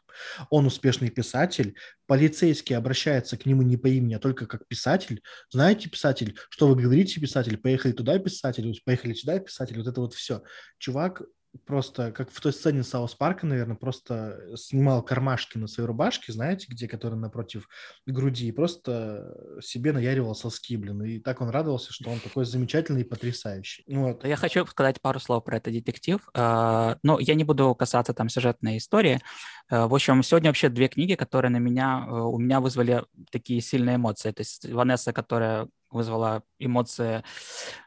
он успешный писатель, полицейский обращается к нему не по имени, а только как писатель. Знаете, писатель, что вы говорите, писатель, поехали туда, писатель, поехали сюда, писатель, вот это вот все. Чувак просто, как в той сцене Саус Парка, наверное, просто снимал кармашки на своей рубашке, знаете, где, которые напротив груди, и просто себе наяривал соски, блин. И так он радовался, что он такой замечательный и потрясающий. Вот. Я хочу сказать пару слов про этот детектив. А, но я не буду касаться там сюжетной истории. А, в общем, сегодня вообще две книги, которые на меня, э, у меня вызвали такие сильные эмоции. То есть Ванесса, которая вызвала эмоции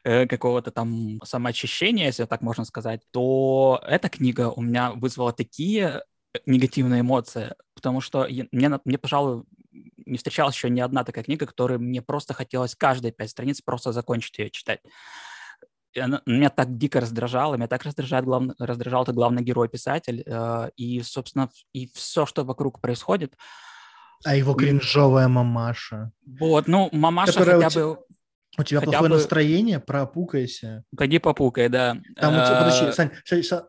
э, какого-то там самоочищения, если так можно сказать, то эта книга у меня вызвала такие э, негативные эмоции, потому что я, мне, мне, пожалуй, не встречалась еще ни одна такая книга, которой мне просто хотелось каждые пять страниц просто закончить ее читать. Она меня так дико раздражала, меня так раздражает глав... раздражал этот главный герой-писатель, э, и, собственно, и все, что вокруг происходит, а его кринжовая мамаша. Вот, ну, мамаша Которая хотя бы... У тебя Хотя плохое бы... настроение, пропукайся. Пойди попукай, да. Там, а... подожди, Сань,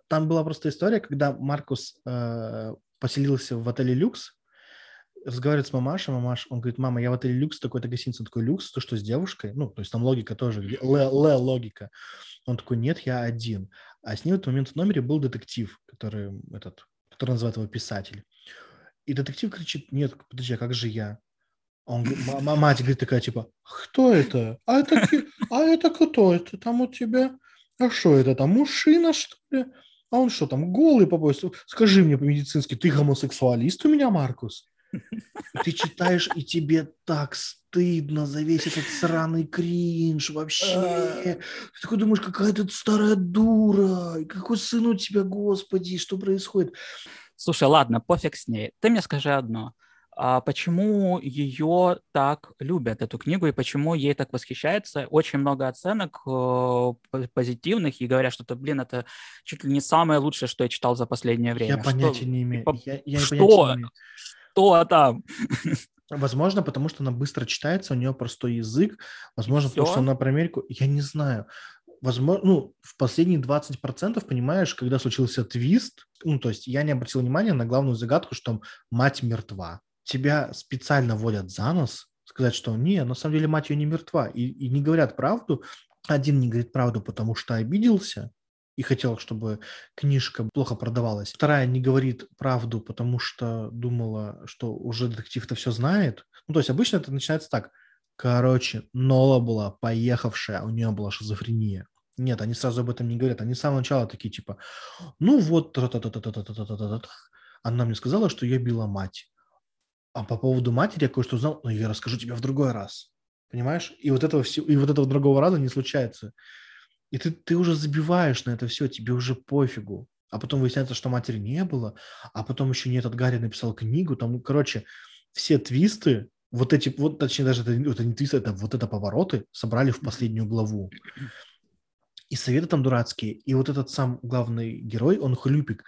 там была просто история, когда Маркус э, поселился в отеле «Люкс», разговаривает с мамашей, мамаш, он говорит, мама, я в отеле «Люкс», такой-то гостиница, такой «Люкс», то что с девушкой? Ну, то есть там логика тоже, л-логика. Он такой, нет, я один. А с ним в этот момент в номере был детектив, который, этот, который называет его писатель. И детектив кричит, нет, подожди, а как же я? Он, мать говорит такая, типа, кто это? А это, а это кто? Это там у тебя? А что это там, мужчина, что ли? А он что там, голый по поясу? Скажи мне по-медицински, ты гомосексуалист у меня, Маркус? Ты читаешь, и тебе так стыдно за весь этот сраный кринж вообще. А. Ты такой думаешь, какая ты старая дура, какой сын у тебя, господи, что происходит? Слушай, ладно, пофиг с ней. Ты мне скажи одно. А почему ее так любят, эту книгу, и почему ей так восхищается? Очень много оценок э, позитивных, и говорят, что, это, блин, это чуть ли не самое лучшее, что я читал за последнее время. Я понятия не имею. Я, я что? Не имею. Что там? [laughs] Возможно, потому что она быстро читается, у нее простой язык. Возможно, потому что она про Америку. Я не знаю возможно, ну, в последние 20%, понимаешь, когда случился твист, ну, то есть я не обратил внимания на главную загадку, что мать мертва. Тебя специально водят за нос, сказать, что не, на самом деле мать ее не мертва, и, и не говорят правду. Один не говорит правду, потому что обиделся, и хотел, чтобы книжка плохо продавалась. Вторая не говорит правду, потому что думала, что уже детектив-то все знает. Ну, то есть обычно это начинается так. Короче, Нола была поехавшая, у нее была шизофрения. Нет, они сразу об этом не говорят. Они с самого начала такие, типа, ну вот, она мне сказала, что я била мать. А по поводу матери я кое-что знал, но я расскажу тебе в другой раз. Понимаешь? И вот этого все, и вот этого другого раза не случается. И ты, ты уже забиваешь на это все, тебе уже пофигу. А потом выясняется, что матери не было, а потом еще не этот Гарри написал книгу. Там, короче, все твисты Вот эти, вот, точнее, даже это, это не твисты, это вот это повороты собрали в последнюю главу. [clears throat] И советы там дурацкие. И вот этот сам главный герой, он хлюпик.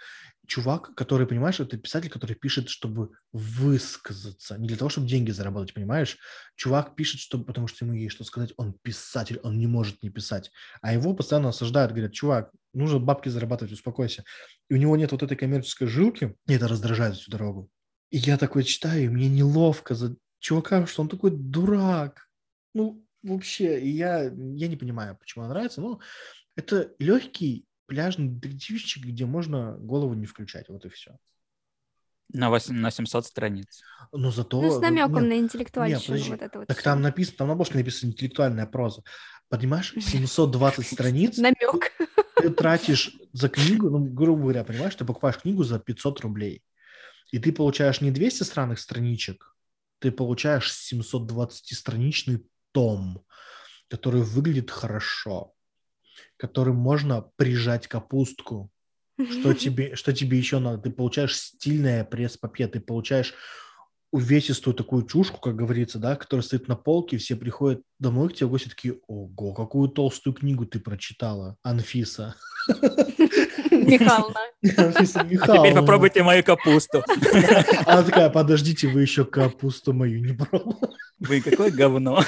Чувак, который, понимаешь, это писатель, который пишет, чтобы высказаться. Не для того, чтобы деньги заработать, понимаешь? Чувак пишет, чтобы, потому что ему есть что сказать. Он писатель, он не может не писать. А его постоянно осаждают, говорят, чувак, нужно бабки зарабатывать, успокойся. И у него нет вот этой коммерческой жилки, и это раздражает всю дорогу. И я такой читаю, и мне неловко за чувака, что он такой дурак. Ну, вообще, я, я не понимаю, почему он нравится. Ну, это легкий пляжный детективчик, где можно голову не включать, вот и все. На, 8, на 700 страниц. Но зато... Ну, с намеком нет, на интеллектуальщину. Нет, вот это вот так все. там написано, там на обложке написано интеллектуальная проза. Понимаешь, 720 [laughs] страниц. Намек. Ты тратишь за книгу, ну, грубо говоря, понимаешь, ты покупаешь книгу за 500 рублей. И ты получаешь не 200 странных страничек, ты получаешь 720-страничный том, который выглядит хорошо, которым можно прижать капустку. Что тебе, что тебе еще надо? Ты получаешь стильное пресс-папье, ты получаешь увесистую такую чушку, как говорится, да, которая стоит на полке, все приходят домой к тебе в гости такие, ого, какую толстую книгу ты прочитала, Анфиса. [laughs] Михайловна. Анфиса Михайловна. Теперь попробуйте мою капусту. Она такая, подождите, вы еще капусту мою не пробовали. Вы какое говно.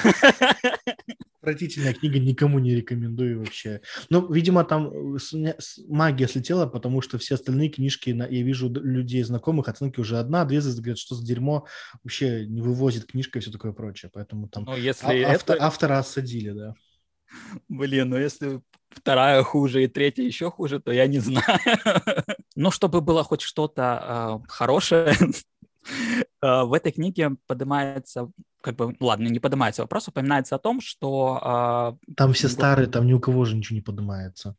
Отвратительная книга, никому не рекомендую вообще. Ну, видимо, там э, магия слетела, потому что все остальные книжки, я вижу людей знакомых, оценки уже одна, две звезды, говорят, что за дерьмо, вообще не вывозит книжка и все такое прочее. Поэтому там ну, если а- автор, это... автора осадили, да. Блин, ну если вторая хуже и третья еще хуже, то я не знаю. [laughs] Ну, чтобы было хоть что-то э, хорошее, э, [laughs] в этой книге поднимается как бы, ладно, не поднимается вопрос, упоминается о том, что... Э, там все старые, там ни у кого же ничего не поднимается.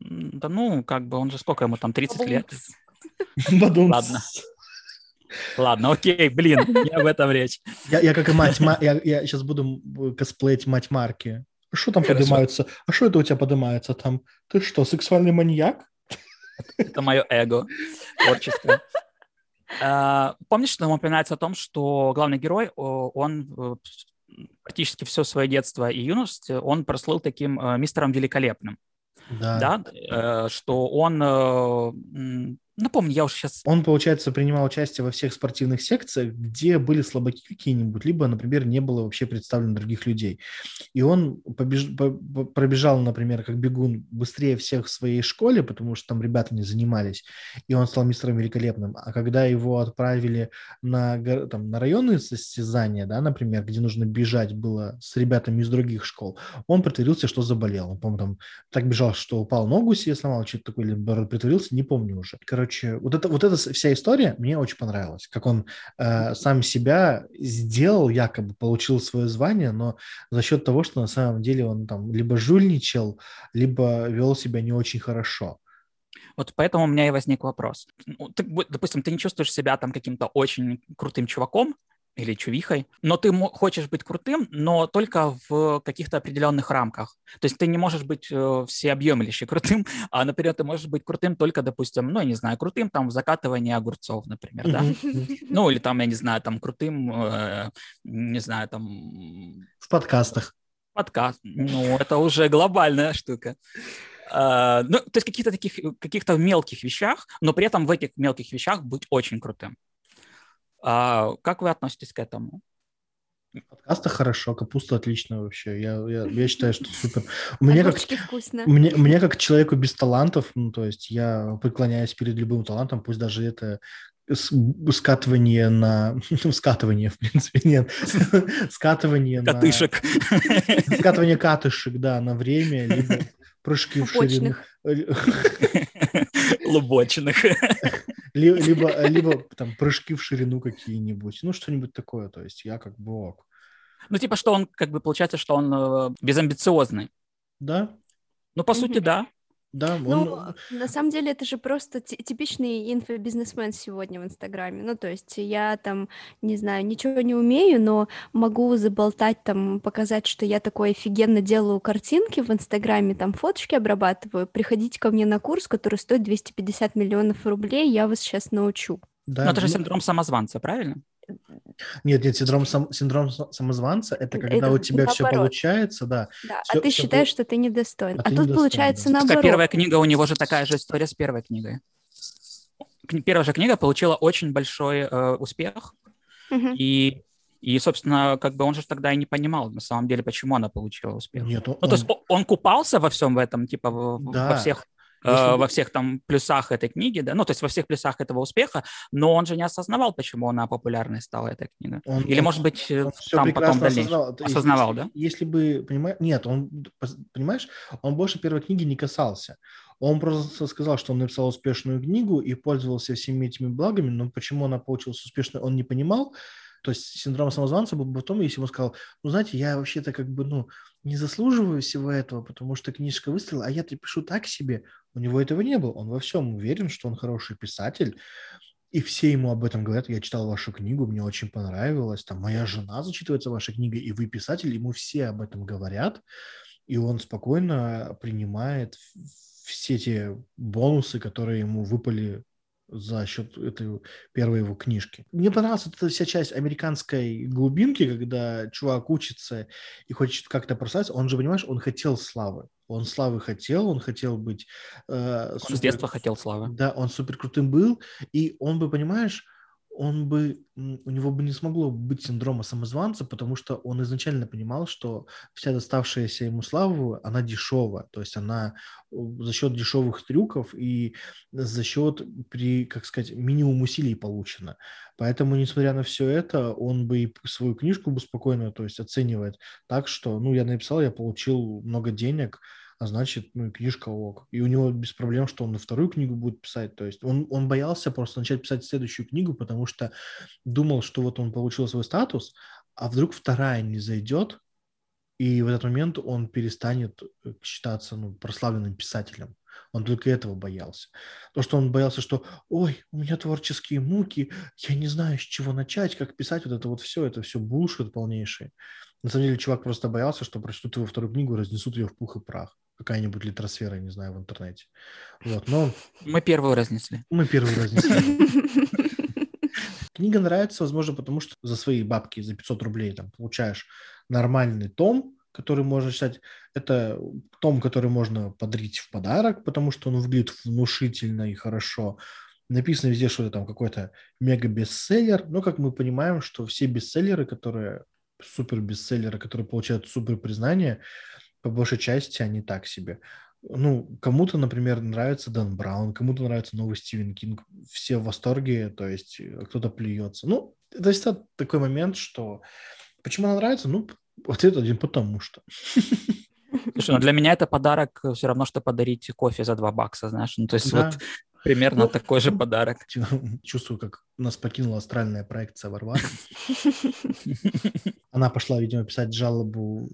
Да ну, как бы, он же сколько ему там, 30 лет? [laughs] Ладно. Ладно, окей, блин, не об этом речь. Я, я как и мать, я, я сейчас буду косплеить мать Марки. Что там поднимаются? А что это у тебя поднимается там? Ты что, сексуальный маньяк? Это мое эго творческое. А, помнишь, там упоминается о том, что главный герой, он э, практически все свое детство и юность, он прослыл таким э, мистером великолепным. Да. да, э, что он Напомню, я уже сейчас... Он, получается, принимал участие во всех спортивных секциях, где были слабаки какие-нибудь, либо, например, не было вообще представлено других людей. И он побеж... пробежал, например, как бегун быстрее всех в своей школе, потому что там ребята не занимались, и он стал мистером великолепным. А когда его отправили на, там, на районные состязания, да, например, где нужно бежать было с ребятами из других школ, он притворился, что заболел. Он, по-моему, там так бежал, что упал ногу себе сломал, что-то такое, или притворился, не помню уже. Короче, короче, вот, это, вот эта вся история мне очень понравилась, как он э, сам себя сделал, якобы получил свое звание, но за счет того, что на самом деле он там либо жульничал, либо вел себя не очень хорошо. Вот поэтому у меня и возник вопрос. Ну, ты, допустим, ты не чувствуешь себя там каким-то очень крутым чуваком, или чувихой, но ты хочешь быть крутым, но только в каких-то определенных рамках. То есть ты не можешь быть э, всеобъемлюще крутым, [laughs] а, например, ты можешь быть крутым только, допустим, ну, я не знаю, крутым там в закатывании огурцов, например, да? Ну, или там, я не знаю, там крутым, э, не знаю, там... В подкастах. Подкаст. Ну, это уже глобальная штука. Uh, ну, то есть каких-то таких, каких-то мелких вещах, но при этом в этих мелких вещах быть очень крутым. А как вы относитесь к этому? Подкаста хорошо, капуста отлично вообще. Я, я, я считаю, что супер. [laughs] Мне как, мне, мне как человеку без талантов, ну, то есть я преклоняюсь перед любым талантом, пусть даже это скатывание на... [laughs] Скатывание, в принципе, нет. [laughs] Скатывание Катышек. на... Скатывание катышек, да, на время, либо прыжки в ширину. Лубочных. Либо, [laughs] либо там прыжки в ширину какие-нибудь, ну что-нибудь такое, то есть я как бы ок. Ну типа что он, как бы получается, что он э, безамбициозный. Да. Ну по сути да. Да, он... Ну, на самом деле это же просто типичный инфобизнесмен сегодня в Инстаграме. Ну, то есть я там, не знаю, ничего не умею, но могу заболтать там, показать, что я такой офигенно делаю картинки в Инстаграме, там фоточки обрабатываю. Приходите ко мне на курс, который стоит 250 миллионов рублей, я вас сейчас научу. Да, но это же синдром самозванца, правильно? Нет, нет, синдром, сам, синдром самозванца – это когда это у тебя наоборот. все получается, да. Да, все, а ты все считаешь, по... что ты недостоин. А, а тут недостоин, получается да. наоборот. Первая книга, у него же такая же история с первой книгой. Первая же книга получила очень большой э, успех, угу. и и, собственно, как бы он же тогда и не понимал, на самом деле, почему она получила успех. Нет, он... Ну, то есть он купался во всем в этом, типа, да. во всех Если... во всех там плюсах этой книги, да, ну, то есть во всех плюсах этого успеха, но он же не осознавал, почему она популярной стала, эта книга. Он, Или, он, может быть, он там потом дальше осознавал, осознавал если, да? Если бы, понимаешь, нет, он, понимаешь, он больше первой книги не касался. Он просто сказал, что он написал успешную книгу и пользовался всеми этими благами, но почему она получилась успешной, он не понимал, то есть синдром самозванца был бы в том, если бы он сказал, ну, знаете, я вообще-то как бы, ну, не заслуживаю всего этого, потому что книжка выстрелила, а я-то пишу так себе. У него этого не было. Он во всем уверен, что он хороший писатель, и все ему об этом говорят. Я читал вашу книгу, мне очень понравилось. Там моя жена зачитывается вашей книгой, и вы писатель, ему все об этом говорят. И он спокойно принимает все те бонусы, которые ему выпали за счет этой первой его книжки. Мне понравилась эта вся часть американской глубинки, когда чувак учится и хочет как-то прославиться. Он же, понимаешь, он хотел славы. Он славы хотел, он хотел быть... Э, супер... Он с детства хотел славы. Да, он супер крутым был, и он бы, понимаешь, он бы, у него бы не смогло быть синдрома самозванца, потому что он изначально понимал, что вся доставшаяся ему слава, она дешевая, то есть она за счет дешевых трюков и за счет, при, как сказать, минимум усилий получена. Поэтому, несмотря на все это, он бы и свою книжку бы спокойно, то есть оценивает так, что, ну, я написал, я получил много денег, а значит, ну, и книжка ок. И у него без проблем, что он на вторую книгу будет писать. То есть он, он боялся просто начать писать следующую книгу, потому что думал, что вот он получил свой статус, а вдруг вторая не зайдет, и в этот момент он перестанет э, считаться ну, прославленным писателем. Он только этого боялся. То, что он боялся, что «Ой, у меня творческие муки, я не знаю, с чего начать, как писать вот это вот все, это все булшит полнейший». На самом деле чувак просто боялся, что прочтут его вторую книгу, разнесут ее в пух и прах какая-нибудь литросфера, не знаю, в интернете. Вот, но... Мы первую разнесли. Мы первую разнесли. [laughs] Книга нравится, возможно, потому что за свои бабки, за 500 рублей там получаешь нормальный том, который можно читать. Это том, который можно подарить в подарок, потому что он выглядит внушительно и хорошо. Написано везде, что это там какой-то мега-бестселлер. Но, как мы понимаем, что все бестселлеры, которые супер-бестселлеры, которые получают супер признание, по большей части они так себе. Ну, кому-то, например, нравится Дэн Браун, кому-то нравится новый Стивен Кинг, все в восторге, то есть э, кто-то плюется. Ну, это всегда такой момент, что почему она нравится? Ну, ответ один, потому что. [laughs] Слушай, ну для меня это подарок э, все равно, что подарить кофе за 2 бакса, знаешь. Ну, то есть да. вот примерно ну, такой же [laughs] подарок. Чувствую, как нас покинула астральная проекция Варвары. [laughs] Она пошла, видимо, писать жалобу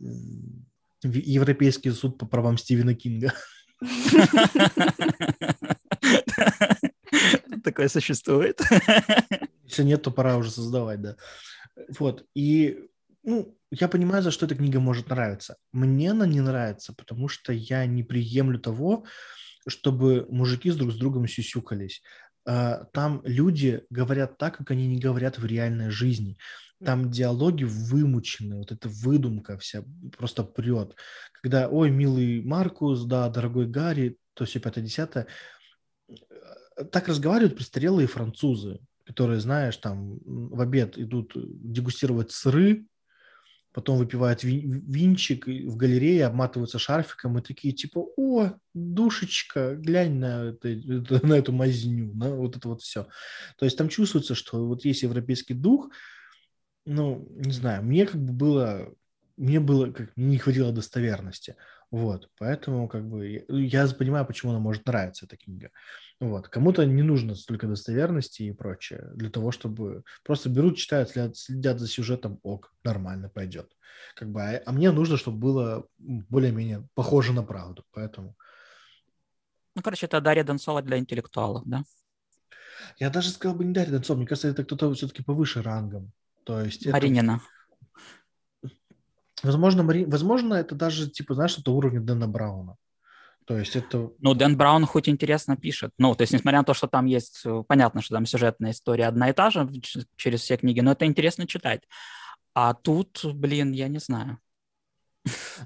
Европейский суд по правам Стивена Кинга. [laughs] [laughs] Такое существует. Если нет, то пора уже создавать, да. Вот. И ну, я понимаю, за что эта книга может нравиться. Мне она не нравится, потому что я не приемлю того, чтобы мужики с друг с другом сюсюкались. А, там люди говорят так, как они не говорят в реальной жизни. Там диалоги вымучены, вот эта выдумка вся просто прет. Когда, ой, милый Маркус, да, дорогой Гарри, то все пятое, десятое. Так разговаривают престарелые французы, которые, знаешь, там в обед идут дегустировать сыры, потом выпивают винчик в галерее, обматываются шарфиком и такие типа, о, душечка, глянь на, это, [laughs] на эту мазню, на вот это вот все. То есть там чувствуется, что вот есть европейский дух, ну, не знаю, мне как бы было, мне было, как, мне не хватило достоверности, вот, поэтому как бы я, я понимаю, почему она может нравиться, эта книга, вот, кому-то не нужно столько достоверности и прочее, для того, чтобы просто берут, читают, следят, следят за сюжетом, ок, нормально пойдет, как бы, а, а мне нужно, чтобы было более-менее похоже на правду, поэтому... Ну, короче, это Дарья Донцова для интеллектуалов, да? Я даже сказал бы не Дарья Донцова, мне кажется, это кто-то все-таки повыше рангом. То есть Маринина. Это... Возможно, Мари... Возможно, это даже, типа, знаешь, это уровень Дэна Брауна. То есть это... Ну, Дэн Браун хоть интересно пишет. Ну, то есть, несмотря на то, что там есть... Э, понятно, что там сюжетная история одна и та же через все книги, но это интересно читать. А тут, блин, я не знаю.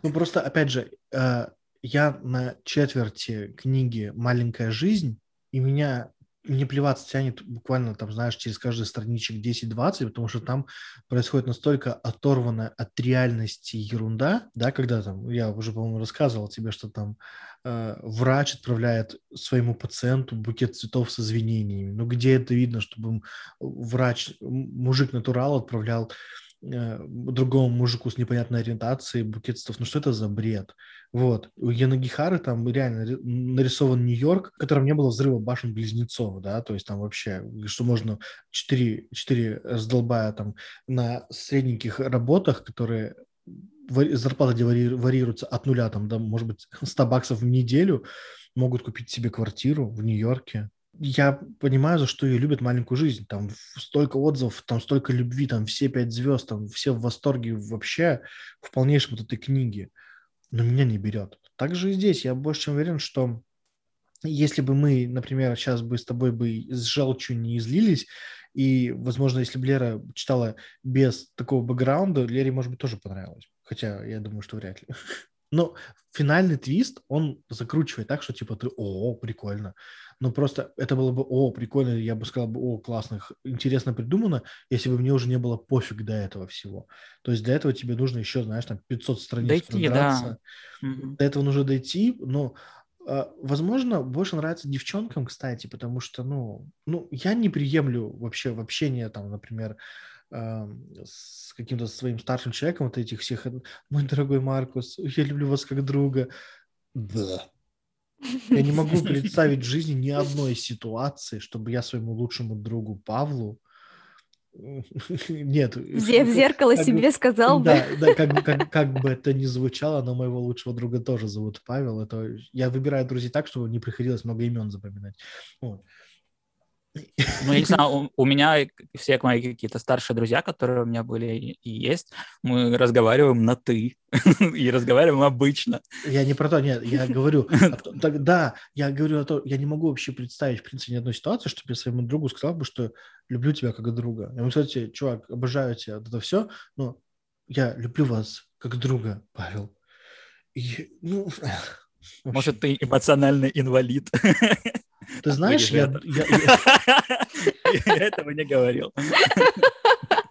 Ну, просто, опять же, э, я на четверти книги «Маленькая жизнь», и меня мне плеваться тянет буквально, там, знаешь, через каждый страничек 10-20, потому что там происходит настолько оторванная от реальности ерунда, да, когда там, я уже, по-моему, рассказывал тебе, что там э, врач отправляет своему пациенту букет цветов с извинениями. Ну, где это видно, чтобы врач, мужик-натурал отправлял другому мужику с непонятной ориентацией, букет. Ну что это за бред? Вот. У Янагихары там реально нарисован Нью-Йорк, в котором не было взрыва башен-близнецов, да, то есть там вообще, что можно 4, 4 раздолбая там на средненьких работах, которые зарплата где варьируется от нуля, там, да, может быть, [laughs] 100 баксов в неделю, могут купить себе квартиру в Нью-Йорке, я понимаю, за что ее любят маленькую жизнь. Там столько отзывов, там столько любви, там все пять звезд, там все в восторге вообще в полнейшем вот этой книге. Но меня не берет. Также и здесь я больше чем уверен, что если бы мы, например, сейчас бы с тобой бы с желчью не излились, и, возможно, если бы Лера читала без такого бэкграунда, Лере, может быть, тоже понравилось. Хотя я думаю, что вряд ли. [laughs] Но финальный твист, он закручивает так, что типа ты, о, прикольно. Но просто это было бы, о, прикольно, я бы сказал, о, классно, интересно придумано, если бы мне уже не было пофиг до этого всего. То есть для этого тебе нужно еще, знаешь, там 500 страниц дойти, да. До этого нужно дойти, но а, Возможно, больше нравится девчонкам, кстати, потому что, ну, ну, я не приемлю вообще в общении, там, например, с каким-то своим старшим человеком, вот этих всех, мой дорогой Маркус, я люблю вас как друга. Да. Я не могу [laughs] представить в жизни ни одной ситуации, чтобы я своему лучшему другу Павлу [laughs] нет. В зеркало как себе бы, сказал бы. Да, да как, как, как бы это ни звучало, но моего лучшего друга тоже зовут Павел. Это, я выбираю друзей так, чтобы не приходилось много имен запоминать. Вот. Ну, я не знаю, у, у меня все мои какие-то старшие друзья, которые у меня были и есть, мы разговариваем на «ты» [laughs] и разговариваем обычно. Я не про то, нет, я говорю, [laughs] да, я говорю о том, я не могу вообще представить, в принципе, ни одной ситуации, чтобы я своему другу сказал бы, что люблю тебя как друга. Я ему, кстати, чувак, обожаю тебя, это все, но я люблю вас как друга, Павел. И, ну, [laughs] Может, ты эмоциональный инвалид. Ты знаешь, я, я, [laughs] я этого не говорил. [laughs]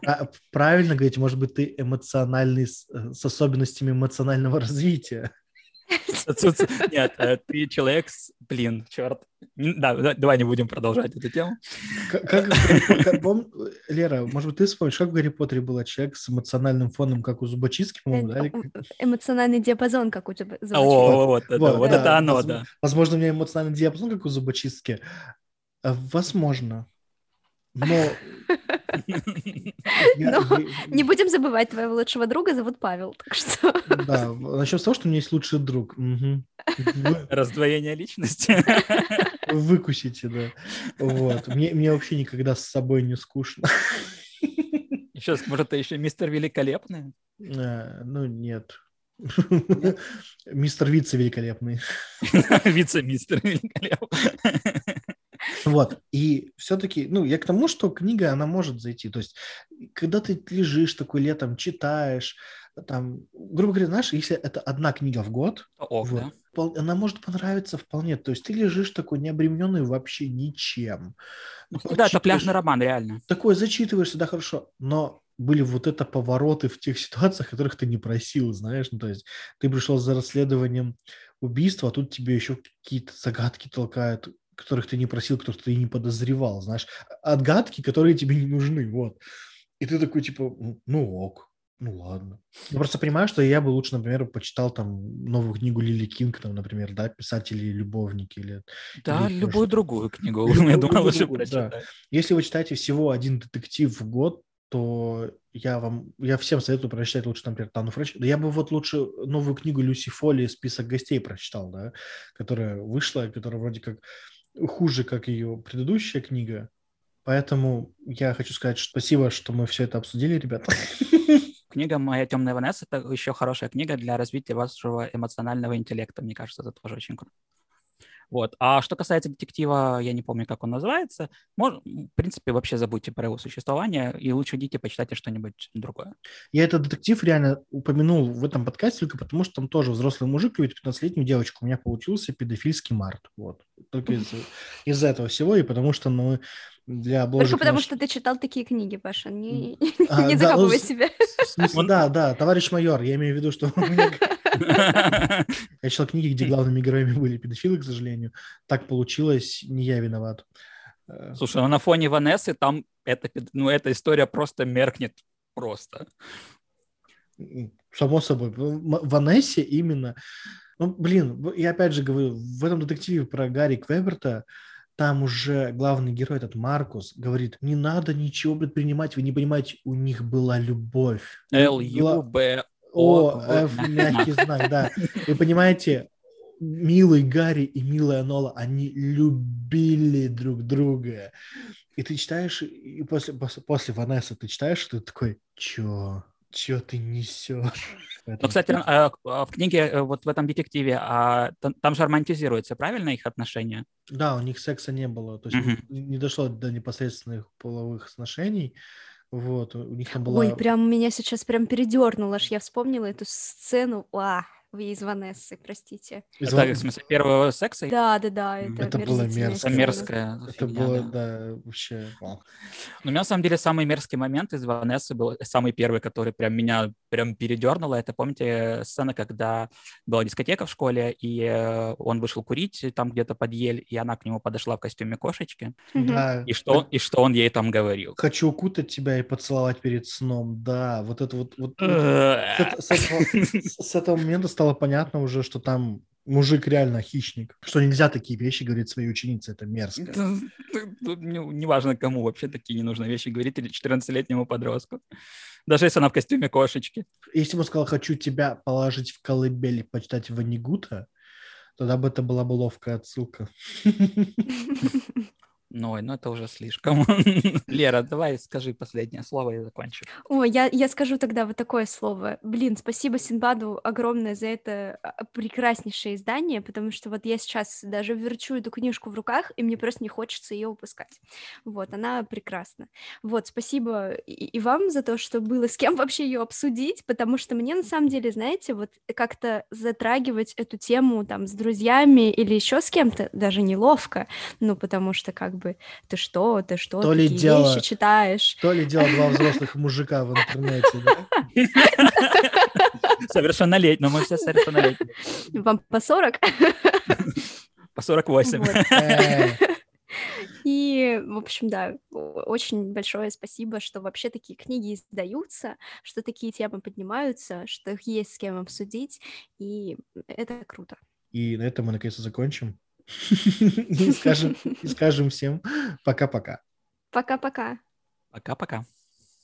А, правильно говорить, может быть, ты эмоциональный с, э, с особенностями эмоционального [laughs] развития. Нет, э, ты человек с... Блин, черт. Да, давай не будем продолжать эту тему. Как, как, Лера, может быть, ты вспомнишь, как в Гарри Поттере был человек с эмоциональным фоном, как у Зубочистки, по-моему, да? Эмоциональный диапазон, как у тебя О, вот, это, вот, вот это оно, да. Возможно, у меня эмоциональный диапазон, как у Зубочистки. Возможно. Но [laughs] но не будем забывать, твоего лучшего друга зовут Павел, так что... [laughs] Да, с того, что у меня есть лучший друг. [laughs] Раздвоение личности. Выкусите, да. Вот. Мне, мне вообще никогда с собой не скучно. Сейчас, может, ты еще мистер Великолепный? А, ну, нет. Мистер Вице великолепный. Вице-мистер великолепный. Вот. И все-таки, ну, я к тому, что книга, она может зайти. То есть, когда ты лежишь такой летом, читаешь, там, грубо говоря, знаешь, если это одна книга в год, Ок, вот, да. она может понравиться вполне. То есть ты лежишь такой необремененный вообще ничем. Ну, [laughs] да, это пляжный роман, реально. Такой зачитываешься, да, хорошо. Но были вот это повороты в тех [laughs] ситуациях, которых ты не просил, знаешь. Ну, то есть ты пришел за расследованием убийства, а тут тебе еще какие-то загадки толкают, которых ты не просил, которых ты не подозревал, знаешь, отгадки, которые тебе не нужны, вот. И ты такой, типа, ну ок, ну ладно. Я просто понимаю, что я бы лучше, например, почитал там новую книгу Лили Кинг, там, например, да, писатели-любовники или... Да, или любую другую книгу, [laughs] я думаю, лучше прочитать. Да. Если вы читаете всего один детектив в год, то я вам, я всем советую прочитать лучше, например, Тану Фрещ. Да я бы вот лучше новую книгу Люси Фоли «Список гостей» прочитал, да, которая вышла, которая вроде как хуже, как ее предыдущая книга. Поэтому я хочу сказать что спасибо, что мы все это обсудили, ребята. [laughs] Книга «Моя темная Ванесса» — это еще хорошая книга для развития вашего эмоционального интеллекта. Мне кажется, это тоже очень круто. Вот. А что касается детектива, я не помню, как он называется. Может, в принципе, вообще забудьте про его существование и лучше идите почитайте что-нибудь другое. Я этот детектив реально упомянул в этом подкасте только потому, что там тоже взрослый мужик любит 15-летнюю девочку. У меня получился педофильский март. Вот. Только из- [laughs] из-за этого всего и потому что, ну, для обложек... Только потому, наш- что ты читал такие книги, Паша. Не, [laughs] А, не да, закапывай ну, себя. Смысле, да, да, товарищ майор, я имею в виду, что у меня [laughs] Я читал книги, где главными героями были педофилы, к сожалению. Так получилось, не я виноват. Э, Слушай, ну на фоне Ванессы там эта, пед- ну, эта история просто меркнет просто. Само собой. Ванессе именно... Ну, блин, я опять же говорю, в этом детективе про Гарри Квеберта там уже главный герой, этот Маркус, говорит, не надо ничего предпринимать, вы не понимаете, у них была любовь. Л, Гла- Ю, Б, О, F, на. мягкий знак, да. Вы понимаете, милый Гарри и милая Нола, они любили друг друга. И ты читаешь, и после, после, после Ванессы ты читаешь, ты такой, чё? Чё ты несешь? Ну, кстати, а, а, в книге, э, вот в этом детективе, а, там, же романтизируется, правильно, их отношения? Да, у них секса не было, то есть Мгм. не не дошло до непосредственных половых сношений. Вот, у них там была... Ой, прям меня сейчас прям передернуло, аж я вспомнила эту сцену. А, вы из Ванессы, простите. из Это, в смысле, первого секса? Да, да, да, это, Это было мерзко. Это мерзкая Это фигня, было, да. да, вообще... вау. Но у меня, на самом деле, самый мерзкий момент из Ванессы был самый первый, который прям меня прям передернуло. Это, помните, сцена, когда была дискотека в школе, и э, он вышел курить там где-то под ель, и она к нему подошла в костюме кошечки. Да. И что, и что он ей там говорил? Хочу укутать тебя и поцеловать перед сном. Да, вот это вот... вот, вот Э, с, это- с этого, с- с этого момента стало понятно уже, что там мужик реально хищник. Что нельзя такие вещи говорить своей ученице. Это мерзко. Тут не- Неважно, кому вообще такие ненужные вещи говорить, или 14-летнему подростку. Даже если она в костюме кошечки. Если бы он сказал, хочу тебя положить в колыбель и почитать Ванигута, тогда бы это была бы ловкая отсылка. [laughs] Ой, ну это уже слишком. [laughs] Лера, давай скажи последнее слово и закончим. Ой, я, я скажу тогда вот такое слово. Блин, спасибо Синбаду огромное за это а, прекраснейшее издание, потому что вот я сейчас даже верчу эту книжку в руках, и мне просто не хочется ее упускать. Вот, она прекрасна. Вот, спасибо и, и вам за то, что было с кем вообще ее обсудить, потому что мне на самом деле, знаете, вот как-то затрагивать эту тему там с друзьями или еще с кем-то даже неловко, ну, потому что как бы ты что, ты что, То ли дело- вещи читаешь. То ли дело два взрослых мужика в интернете. да? [laughs] Совершеннолетний, но мы все совершеннолетние. Вам по 40? [laughs] По 48. Вот. Э, [laughs] И, в общем, да, очень большое спасибо, что вообще такие книги издаются, что такие темы поднимаются, что их есть с кем обсудить, и это круто. И на этом мы наконец-то закончим. [laughs] И скажем, и скажем всем пока-пока. Пока-пока. Пока-пока.